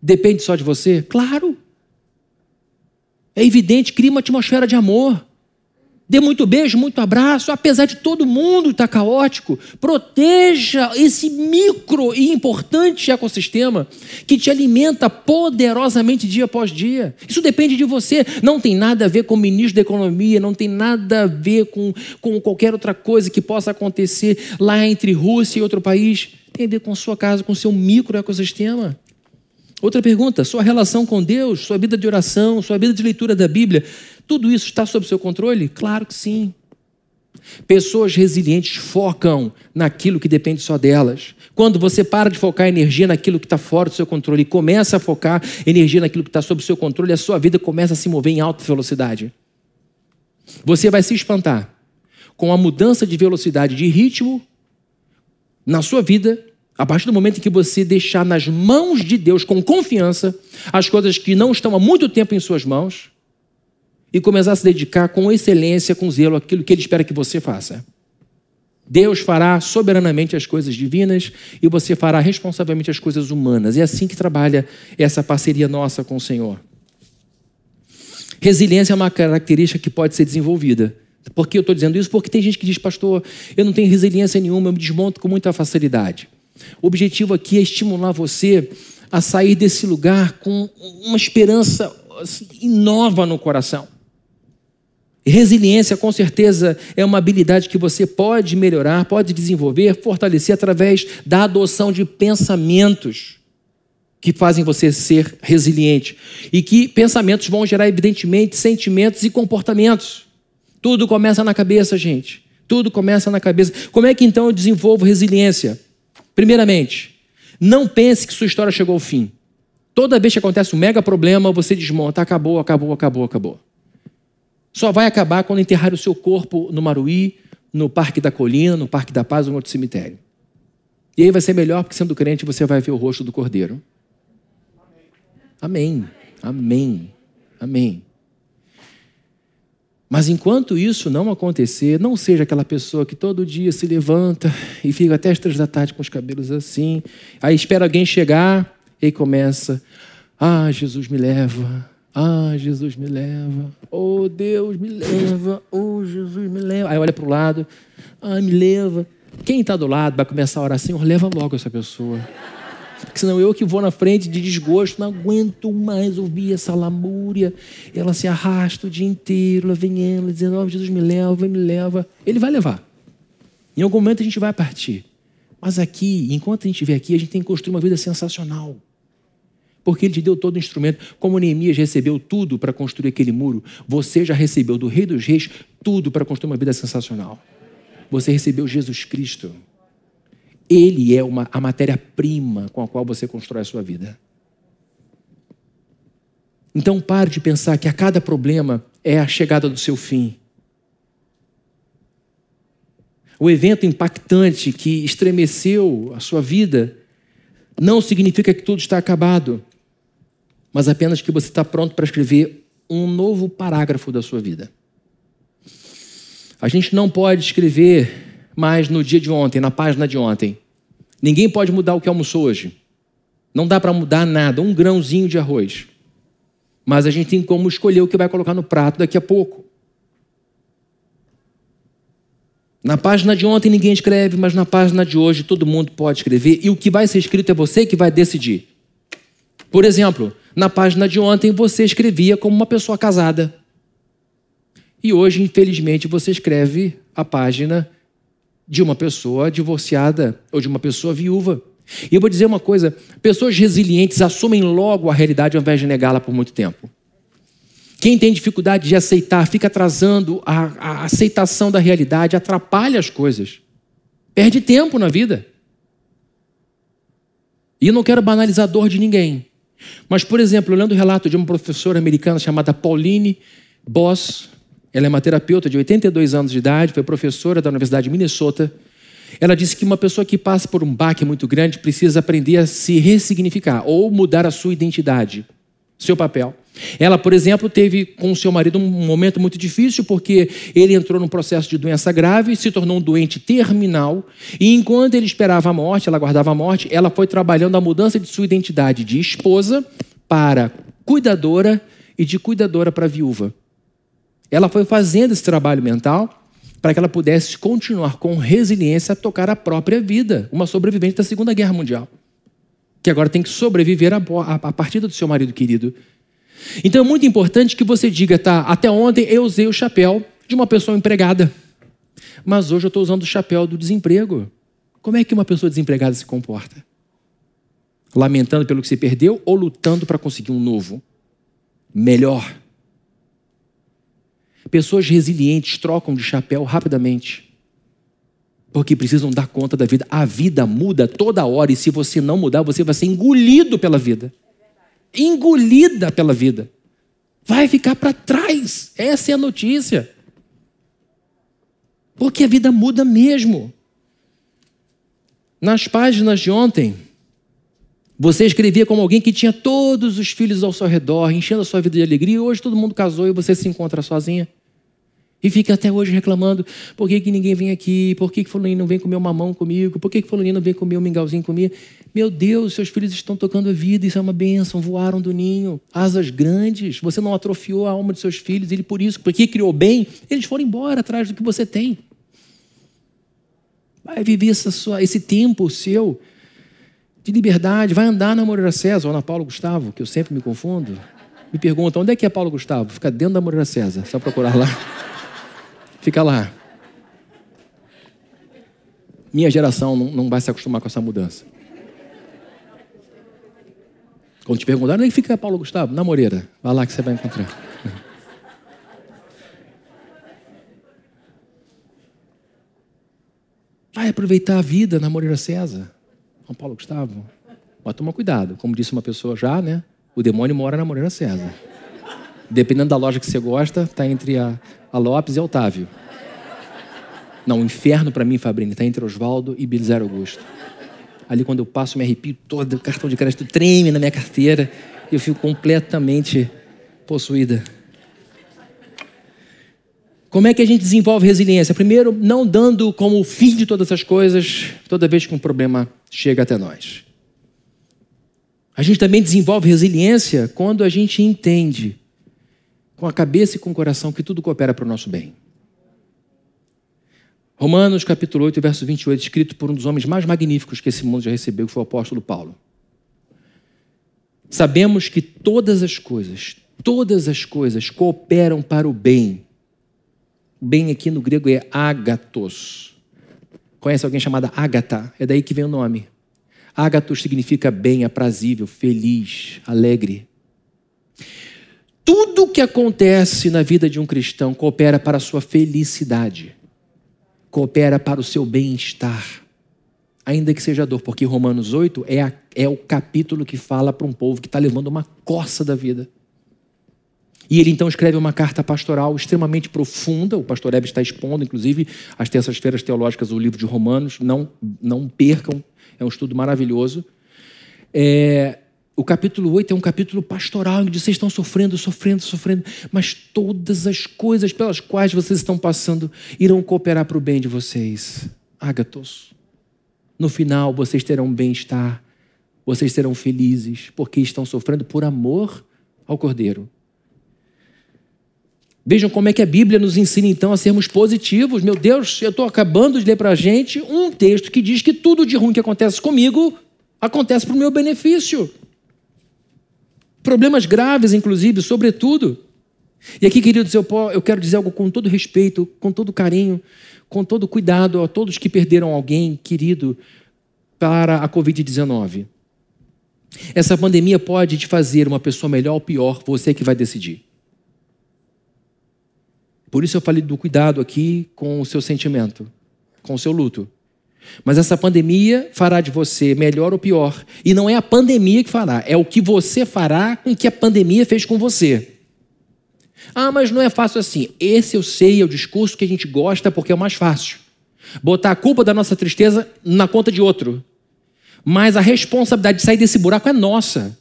Depende só de você? Claro. É evidente, cria uma atmosfera de amor. Dê muito beijo, muito abraço, apesar de todo mundo estar caótico. Proteja esse micro e importante ecossistema que te alimenta poderosamente dia após dia. Isso depende de você. Não tem nada a ver com o ministro da Economia, não tem nada a ver com, com qualquer outra coisa que possa acontecer lá entre Rússia e outro país. Tem a ver com sua casa, com o seu micro ecossistema. Outra pergunta: sua relação com Deus, sua vida de oração, sua vida de leitura da Bíblia tudo isso está sob seu controle? Claro que sim. Pessoas resilientes focam naquilo que depende só delas. Quando você para de focar energia naquilo que está fora do seu controle e começa a focar energia naquilo que está sob o seu controle, a sua vida começa a se mover em alta velocidade. Você vai se espantar com a mudança de velocidade de ritmo na sua vida, a partir do momento em que você deixar nas mãos de Deus com confiança as coisas que não estão há muito tempo em suas mãos e começar a se dedicar com excelência, com zelo, aquilo que Ele espera que você faça. Deus fará soberanamente as coisas divinas e você fará responsavelmente as coisas humanas. É assim que trabalha essa parceria nossa com o Senhor. Resiliência é uma característica que pode ser desenvolvida. Por que eu estou dizendo isso? Porque tem gente que diz, pastor, eu não tenho resiliência nenhuma, eu me desmonto com muita facilidade. O objetivo aqui é estimular você a sair desse lugar com uma esperança assim, nova no coração. Resiliência, com certeza, é uma habilidade que você pode melhorar, pode desenvolver, fortalecer através da adoção de pensamentos que fazem você ser resiliente. E que pensamentos vão gerar, evidentemente, sentimentos e comportamentos. Tudo começa na cabeça, gente. Tudo começa na cabeça. Como é que então eu desenvolvo resiliência? Primeiramente, não pense que sua história chegou ao fim. Toda vez que acontece um mega problema, você desmonta. Acabou, acabou, acabou, acabou. Só vai acabar quando enterrar o seu corpo no Maruí, no Parque da Colina, no Parque da Paz ou no outro cemitério. E aí vai ser melhor, porque sendo crente você vai ver o rosto do Cordeiro. Amém. Amém. Amém. Mas enquanto isso não acontecer, não seja aquela pessoa que todo dia se levanta e fica até as três da tarde com os cabelos assim, aí espera alguém chegar e começa: Ah, Jesus me leva, ah, Jesus me leva. Oh, Deus me leva. Oh, Jesus me leva. Aí olha para o lado. Ah, me leva. Quem está do lado vai começar a orar, Senhor, leva logo essa pessoa. Porque senão eu que vou na frente de desgosto, não aguento mais ouvir essa lamúria. Ela se arrasta o dia inteiro, lá vem ela dizendo, oh, Jesus me leva, me leva. Ele vai levar. Em algum momento a gente vai partir. Mas aqui, enquanto a gente estiver aqui, a gente tem que construir uma vida sensacional. Porque ele te deu todo o instrumento. Como Neemias recebeu tudo para construir aquele muro, você já recebeu do Rei dos Reis tudo para construir uma vida sensacional. Você recebeu Jesus Cristo. Ele é uma, a matéria-prima com a qual você constrói a sua vida. Então pare de pensar que a cada problema é a chegada do seu fim. O evento impactante que estremeceu a sua vida não significa que tudo está acabado, mas apenas que você está pronto para escrever um novo parágrafo da sua vida. A gente não pode escrever mais no dia de ontem, na página de ontem. Ninguém pode mudar o que almoçou hoje. Não dá para mudar nada, um grãozinho de arroz. Mas a gente tem como escolher o que vai colocar no prato daqui a pouco. Na página de ontem ninguém escreve, mas na página de hoje todo mundo pode escrever. E o que vai ser escrito é você que vai decidir. Por exemplo, na página de ontem você escrevia como uma pessoa casada. E hoje, infelizmente, você escreve a página de uma pessoa divorciada ou de uma pessoa viúva. E eu vou dizer uma coisa: pessoas resilientes assumem logo a realidade ao invés de negá-la por muito tempo. Quem tem dificuldade de aceitar, fica atrasando a, a aceitação da realidade, atrapalha as coisas, perde tempo na vida. E eu não quero banalizar a dor de ninguém. Mas, por exemplo, olhando o relato de uma professora americana chamada Pauline Boss, ela é uma terapeuta de 82 anos de idade, foi professora da Universidade de Minnesota. Ela disse que uma pessoa que passa por um baque muito grande precisa aprender a se ressignificar ou mudar a sua identidade, seu papel. Ela, por exemplo, teve com seu marido um momento muito difícil porque ele entrou num processo de doença grave, se tornou um doente terminal, e enquanto ele esperava a morte, ela guardava a morte, ela foi trabalhando a mudança de sua identidade de esposa para cuidadora e de cuidadora para viúva. Ela foi fazendo esse trabalho mental para que ela pudesse continuar com resiliência a tocar a própria vida, uma sobrevivente da Segunda Guerra Mundial, que agora tem que sobreviver à partida do seu marido querido. Então é muito importante que você diga, tá, até ontem eu usei o chapéu de uma pessoa empregada, mas hoje eu estou usando o chapéu do desemprego. Como é que uma pessoa desempregada se comporta? Lamentando pelo que se perdeu ou lutando para conseguir um novo, melhor? Pessoas resilientes trocam de chapéu rapidamente. Porque precisam dar conta da vida. A vida muda toda hora e se você não mudar, você vai ser engolido pela vida. Engolida pela vida. Vai ficar para trás. Essa é a notícia. Porque a vida muda mesmo. Nas páginas de ontem, você escrevia como alguém que tinha todos os filhos ao seu redor, enchendo a sua vida de alegria, e hoje todo mundo casou e você se encontra sozinha. E fica até hoje reclamando: por que, que ninguém vem aqui? Por que, que Fulaninho não vem comer um mamão comigo? Por que, que Fulaninho não vem comer um mingauzinho comigo? Meu Deus, seus filhos estão tocando a vida, isso é uma bênção, voaram do ninho, asas grandes, você não atrofiou a alma de seus filhos, ele por isso, porque criou bem, eles foram embora atrás do que você tem. Vai viver essa sua, esse tempo seu de liberdade, vai andar na Moreira César ou na Paulo Gustavo, que eu sempre me confundo. Me perguntam, onde é que é Paulo Gustavo? Fica dentro da Moreira César, só procurar lá. Fica lá. Minha geração não, não vai se acostumar com essa mudança. Quando te perguntar, onde é fica Paulo Gustavo? Na Moreira. Vai lá que você vai encontrar. Vai aproveitar a vida na Moreira César. São Paulo Gustavo. Mas toma cuidado. Como disse uma pessoa já, né? O demônio mora na Moreira César. Dependendo da loja que você gosta, está entre a, a Lopes e a Otávio. Não, o inferno para mim, Fabrini, está entre Oswaldo e Belisário Augusto. Ali quando eu passo, me arrepio todo, o cartão de crédito treme na minha carteira eu fico completamente possuída. Como é que a gente desenvolve resiliência? Primeiro, não dando como fim de todas as coisas toda vez que um problema chega até nós. A gente também desenvolve resiliência quando a gente entende, com a cabeça e com o coração, que tudo coopera para o nosso bem. Romanos capítulo 8, verso 28, escrito por um dos homens mais magníficos que esse mundo já recebeu, que foi o apóstolo Paulo. Sabemos que todas as coisas, todas as coisas cooperam para o bem. O bem aqui no grego é agatos Conhece alguém chamada Ágata? É daí que vem o nome. Ágatos significa bem, aprazível, feliz, alegre. Tudo que acontece na vida de um cristão coopera para a sua felicidade, coopera para o seu bem-estar, ainda que seja dor, porque Romanos 8 é, a, é o capítulo que fala para um povo que está levando uma coça da vida. E ele então escreve uma carta pastoral extremamente profunda. O pastor Ebe está expondo, inclusive, às terças-feiras teológicas, o livro de Romanos. Não, não percam, é um estudo maravilhoso. É, o capítulo 8 é um capítulo pastoral, onde vocês estão sofrendo, sofrendo, sofrendo, mas todas as coisas pelas quais vocês estão passando irão cooperar para o bem de vocês. Ágatos. No final, vocês terão bem-estar, vocês serão felizes, porque estão sofrendo por amor ao Cordeiro. Vejam como é que a Bíblia nos ensina então a sermos positivos. Meu Deus, eu estou acabando de ler para a gente um texto que diz que tudo de ruim que acontece comigo acontece para o meu benefício. Problemas graves, inclusive, sobretudo. E aqui, queridos, eu, eu quero dizer algo com todo respeito, com todo carinho, com todo cuidado a todos que perderam alguém querido para a Covid-19. Essa pandemia pode te fazer uma pessoa melhor ou pior, você que vai decidir. Por isso eu falei do cuidado aqui com o seu sentimento, com o seu luto. Mas essa pandemia fará de você melhor ou pior. E não é a pandemia que fará, é o que você fará com o que a pandemia fez com você. Ah, mas não é fácil assim. Esse eu sei, é o discurso que a gente gosta porque é o mais fácil. Botar a culpa da nossa tristeza na conta de outro. Mas a responsabilidade de sair desse buraco é nossa.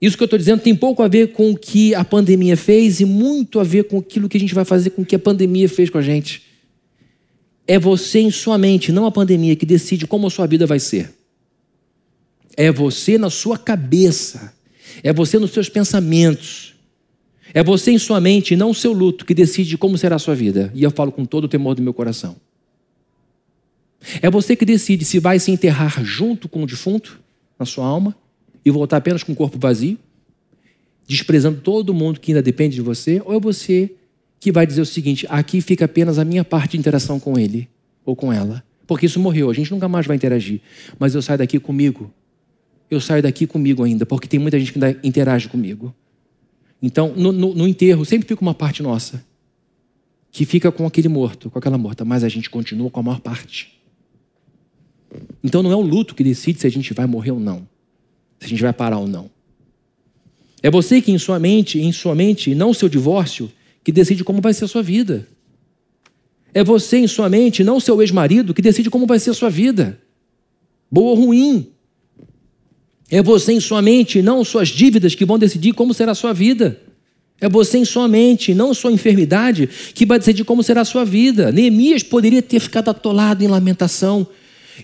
Isso que eu estou dizendo tem pouco a ver com o que a pandemia fez e muito a ver com aquilo que a gente vai fazer com o que a pandemia fez com a gente. É você em sua mente, não a pandemia, que decide como a sua vida vai ser. É você na sua cabeça. É você nos seus pensamentos. É você em sua mente, não o seu luto, que decide como será a sua vida. E eu falo com todo o temor do meu coração. É você que decide se vai se enterrar junto com o defunto, na sua alma, e voltar apenas com o corpo vazio, desprezando todo mundo que ainda depende de você, ou é você que vai dizer o seguinte: aqui fica apenas a minha parte de interação com ele ou com ela, porque isso morreu, a gente nunca mais vai interagir, mas eu saio daqui comigo, eu saio daqui comigo ainda, porque tem muita gente que ainda interage comigo. Então, no, no, no enterro, sempre fica uma parte nossa que fica com aquele morto, com aquela morta, mas a gente continua com a maior parte. Então não é o luto que decide se a gente vai morrer ou não se a gente vai parar ou não. É você que em sua mente, em sua mente, não o seu divórcio, que decide como vai ser a sua vida. É você em sua mente, não o seu ex-marido, que decide como vai ser a sua vida. Boa ou ruim. É você em sua mente, não suas dívidas, que vão decidir como será a sua vida. É você em sua mente, não sua enfermidade, que vai decidir como será a sua vida. Neemias poderia ter ficado atolado em lamentação,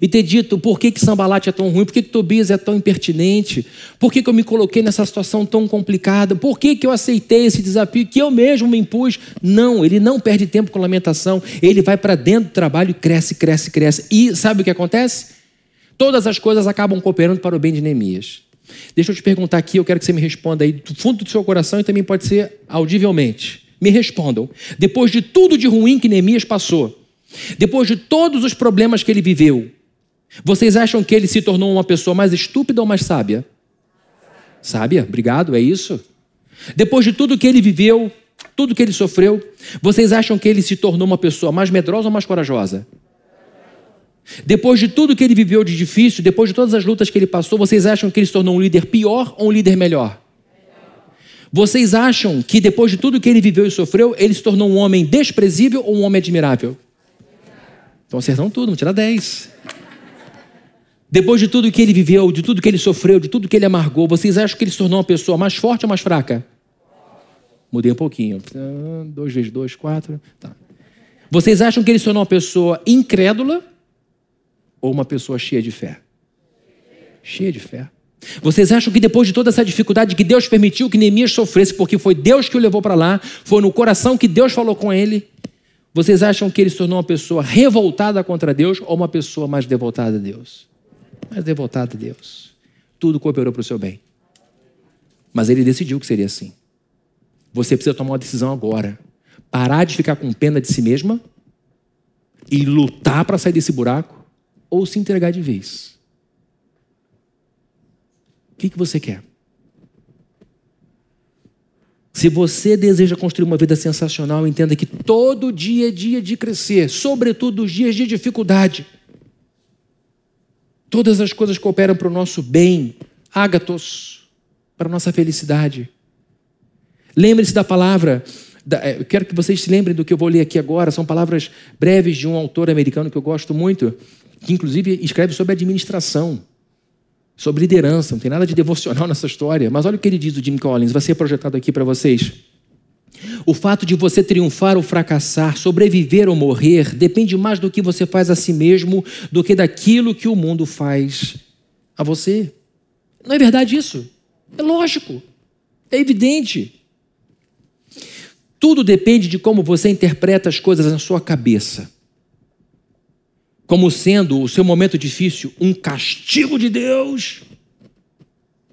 e ter dito por que, que Sambalate é tão ruim, por que, que Tobias é tão impertinente, por que, que eu me coloquei nessa situação tão complicada, por que, que eu aceitei esse desafio que eu mesmo me impus. Não, ele não perde tempo com lamentação, ele vai para dentro do trabalho e cresce, cresce, cresce. E sabe o que acontece? Todas as coisas acabam cooperando para o bem de Neemias. Deixa eu te perguntar aqui, eu quero que você me responda aí do fundo do seu coração e também pode ser audivelmente. Me respondam. Depois de tudo de ruim que Neemias passou, depois de todos os problemas que ele viveu, vocês acham que ele se tornou uma pessoa mais estúpida ou mais sábia? Sábia, obrigado, é isso. Depois de tudo que ele viveu, tudo que ele sofreu, vocês acham que ele se tornou uma pessoa mais medrosa ou mais corajosa? Depois de tudo que ele viveu de difícil, depois de todas as lutas que ele passou, vocês acham que ele se tornou um líder pior ou um líder melhor? Vocês acham que depois de tudo que ele viveu e sofreu, ele se tornou um homem desprezível ou um homem admirável? Então acertam tudo, vamos tirar 10. Depois de tudo que ele viveu, de tudo que ele sofreu, de tudo que ele amargou, vocês acham que ele se tornou uma pessoa mais forte ou mais fraca? Mudei um pouquinho. Dois vezes dois, quatro. Tá. Vocês acham que ele se tornou uma pessoa incrédula ou uma pessoa cheia de fé? Cheia de fé. Vocês acham que depois de toda essa dificuldade que Deus permitiu que Neemias sofresse, porque foi Deus que o levou para lá, foi no coração que Deus falou com ele, vocês acham que ele se tornou uma pessoa revoltada contra Deus ou uma pessoa mais devotada a Deus? Mas devotado a Deus. Tudo cooperou para o seu bem. Mas ele decidiu que seria assim. Você precisa tomar uma decisão agora. Parar de ficar com pena de si mesma e lutar para sair desse buraco ou se entregar de vez? O que, que você quer? Se você deseja construir uma vida sensacional, entenda que todo dia é dia de crescer, sobretudo os dias de dificuldade. Todas as coisas cooperam para o nosso bem, ágatos, para a nossa felicidade. Lembre-se da palavra, é, eu quero que vocês se lembrem do que eu vou ler aqui agora, são palavras breves de um autor americano que eu gosto muito, que inclusive escreve sobre administração sobre liderança, não tem nada de devocional nessa história. Mas olha o que ele diz do Jim Collins, vai ser projetado aqui para vocês. O fato de você triunfar ou fracassar, sobreviver ou morrer, depende mais do que você faz a si mesmo do que daquilo que o mundo faz a você. Não é verdade isso? É lógico, é evidente. Tudo depende de como você interpreta as coisas na sua cabeça como sendo o seu momento difícil um castigo de Deus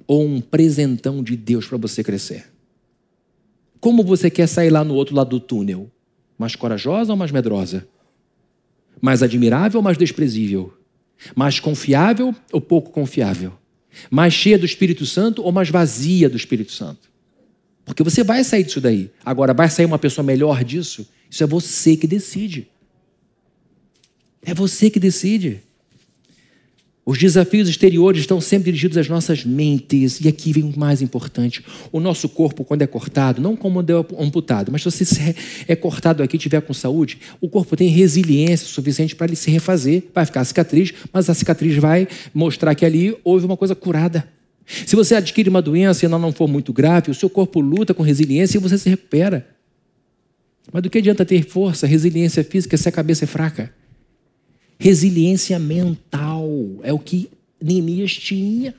ou um presentão de Deus para você crescer? Como você quer sair lá no outro lado do túnel? Mais corajosa ou mais medrosa? Mais admirável ou mais desprezível? Mais confiável ou pouco confiável? Mais cheia do Espírito Santo ou mais vazia do Espírito Santo? Porque você vai sair disso daí. Agora, vai sair uma pessoa melhor disso? Isso é você que decide. É você que decide. Os desafios exteriores estão sempre dirigidos às nossas mentes. E aqui vem o mais importante: o nosso corpo, quando é cortado, não como é amputado, mas se você é cortado aqui e estiver com saúde, o corpo tem resiliência suficiente para ele se refazer. Vai ficar a cicatriz, mas a cicatriz vai mostrar que ali houve uma coisa curada. Se você adquire uma doença e ela não for muito grave, o seu corpo luta com resiliência e você se recupera. Mas do que adianta ter força, resiliência física se a cabeça é fraca? Resiliência mental é o que Neemias tinha.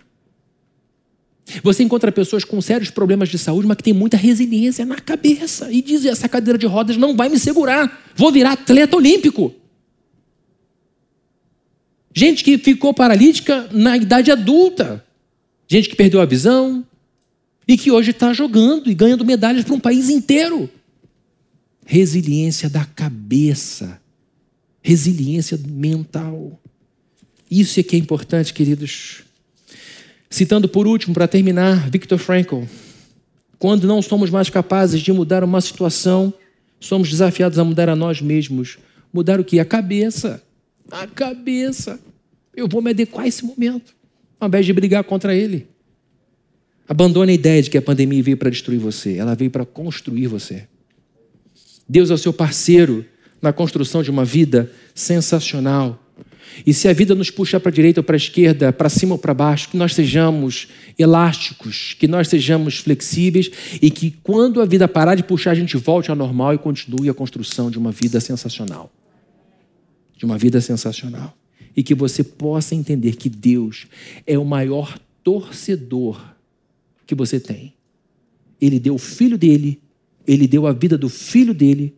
Você encontra pessoas com sérios problemas de saúde, mas que tem muita resiliência na cabeça e diz: essa cadeira de rodas não vai me segurar, vou virar atleta olímpico. Gente que ficou paralítica na idade adulta, gente que perdeu a visão e que hoje está jogando e ganhando medalhas para um país inteiro. Resiliência da cabeça resiliência mental. Isso é que é importante, queridos. Citando por último, para terminar, Viktor Frankl. Quando não somos mais capazes de mudar uma situação, somos desafiados a mudar a nós mesmos. Mudar o que? A cabeça. A cabeça. Eu vou me adequar a esse momento, ao invés de brigar contra ele. Abandone a ideia de que a pandemia veio para destruir você, ela veio para construir você. Deus é o seu parceiro na construção de uma vida sensacional. E se a vida nos puxa para a direita ou para a esquerda, para cima ou para baixo, que nós sejamos elásticos, que nós sejamos flexíveis e que quando a vida parar de puxar, a gente volte ao normal e continue a construção de uma vida sensacional. De uma vida sensacional. E que você possa entender que Deus é o maior torcedor que você tem. Ele deu o filho dele, ele deu a vida do filho dele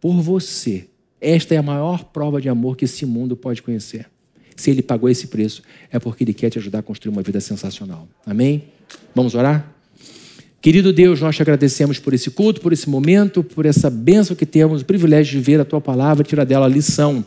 por você. Esta é a maior prova de amor que esse mundo pode conhecer. Se ele pagou esse preço, é porque ele quer te ajudar a construir uma vida sensacional. Amém? Vamos orar? Querido Deus, nós te agradecemos por esse culto, por esse momento, por essa bênção que temos, o privilégio de ver a tua palavra e tirar dela a lição.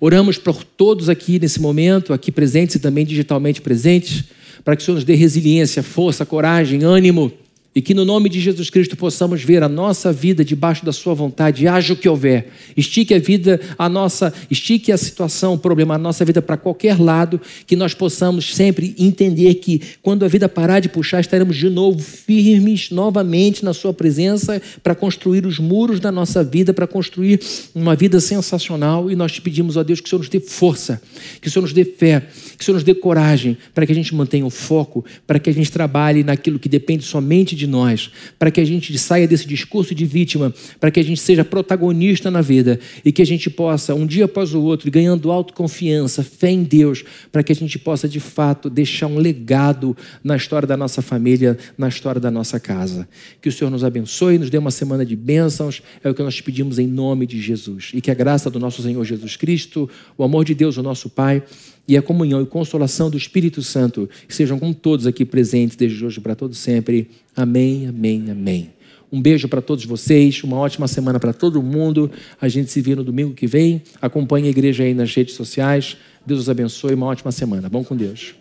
Oramos por todos aqui nesse momento, aqui presentes e também digitalmente presentes, para que o Senhor nos dê resiliência, força, coragem, ânimo e que no nome de Jesus Cristo possamos ver a nossa vida debaixo da sua vontade, haja o que houver. Estique a vida, a nossa, estique a situação, o problema, a nossa vida para qualquer lado, que nós possamos sempre entender que quando a vida parar de puxar, estaremos de novo firmes novamente na sua presença para construir os muros da nossa vida, para construir uma vida sensacional. E nós te pedimos, ó Deus, que o Senhor nos dê força, que o Senhor nos dê fé, que o Senhor nos dê coragem, para que a gente mantenha o foco, para que a gente trabalhe naquilo que depende somente de nós, para que a gente saia desse discurso de vítima, para que a gente seja protagonista na vida e que a gente possa, um dia após o outro, ganhando autoconfiança, fé em Deus, para que a gente possa de fato deixar um legado na história da nossa família, na história da nossa casa. Que o Senhor nos abençoe, nos dê uma semana de bênçãos, é o que nós te pedimos em nome de Jesus. E que a graça do nosso Senhor Jesus Cristo, o amor de Deus, o nosso Pai, e a comunhão e consolação do Espírito Santo sejam com todos aqui presentes desde hoje para todos sempre. Amém, amém, amém. Um beijo para todos vocês, uma ótima semana para todo mundo. A gente se vê no domingo que vem. Acompanhe a igreja aí nas redes sociais. Deus os abençoe, uma ótima semana. Bom com Deus.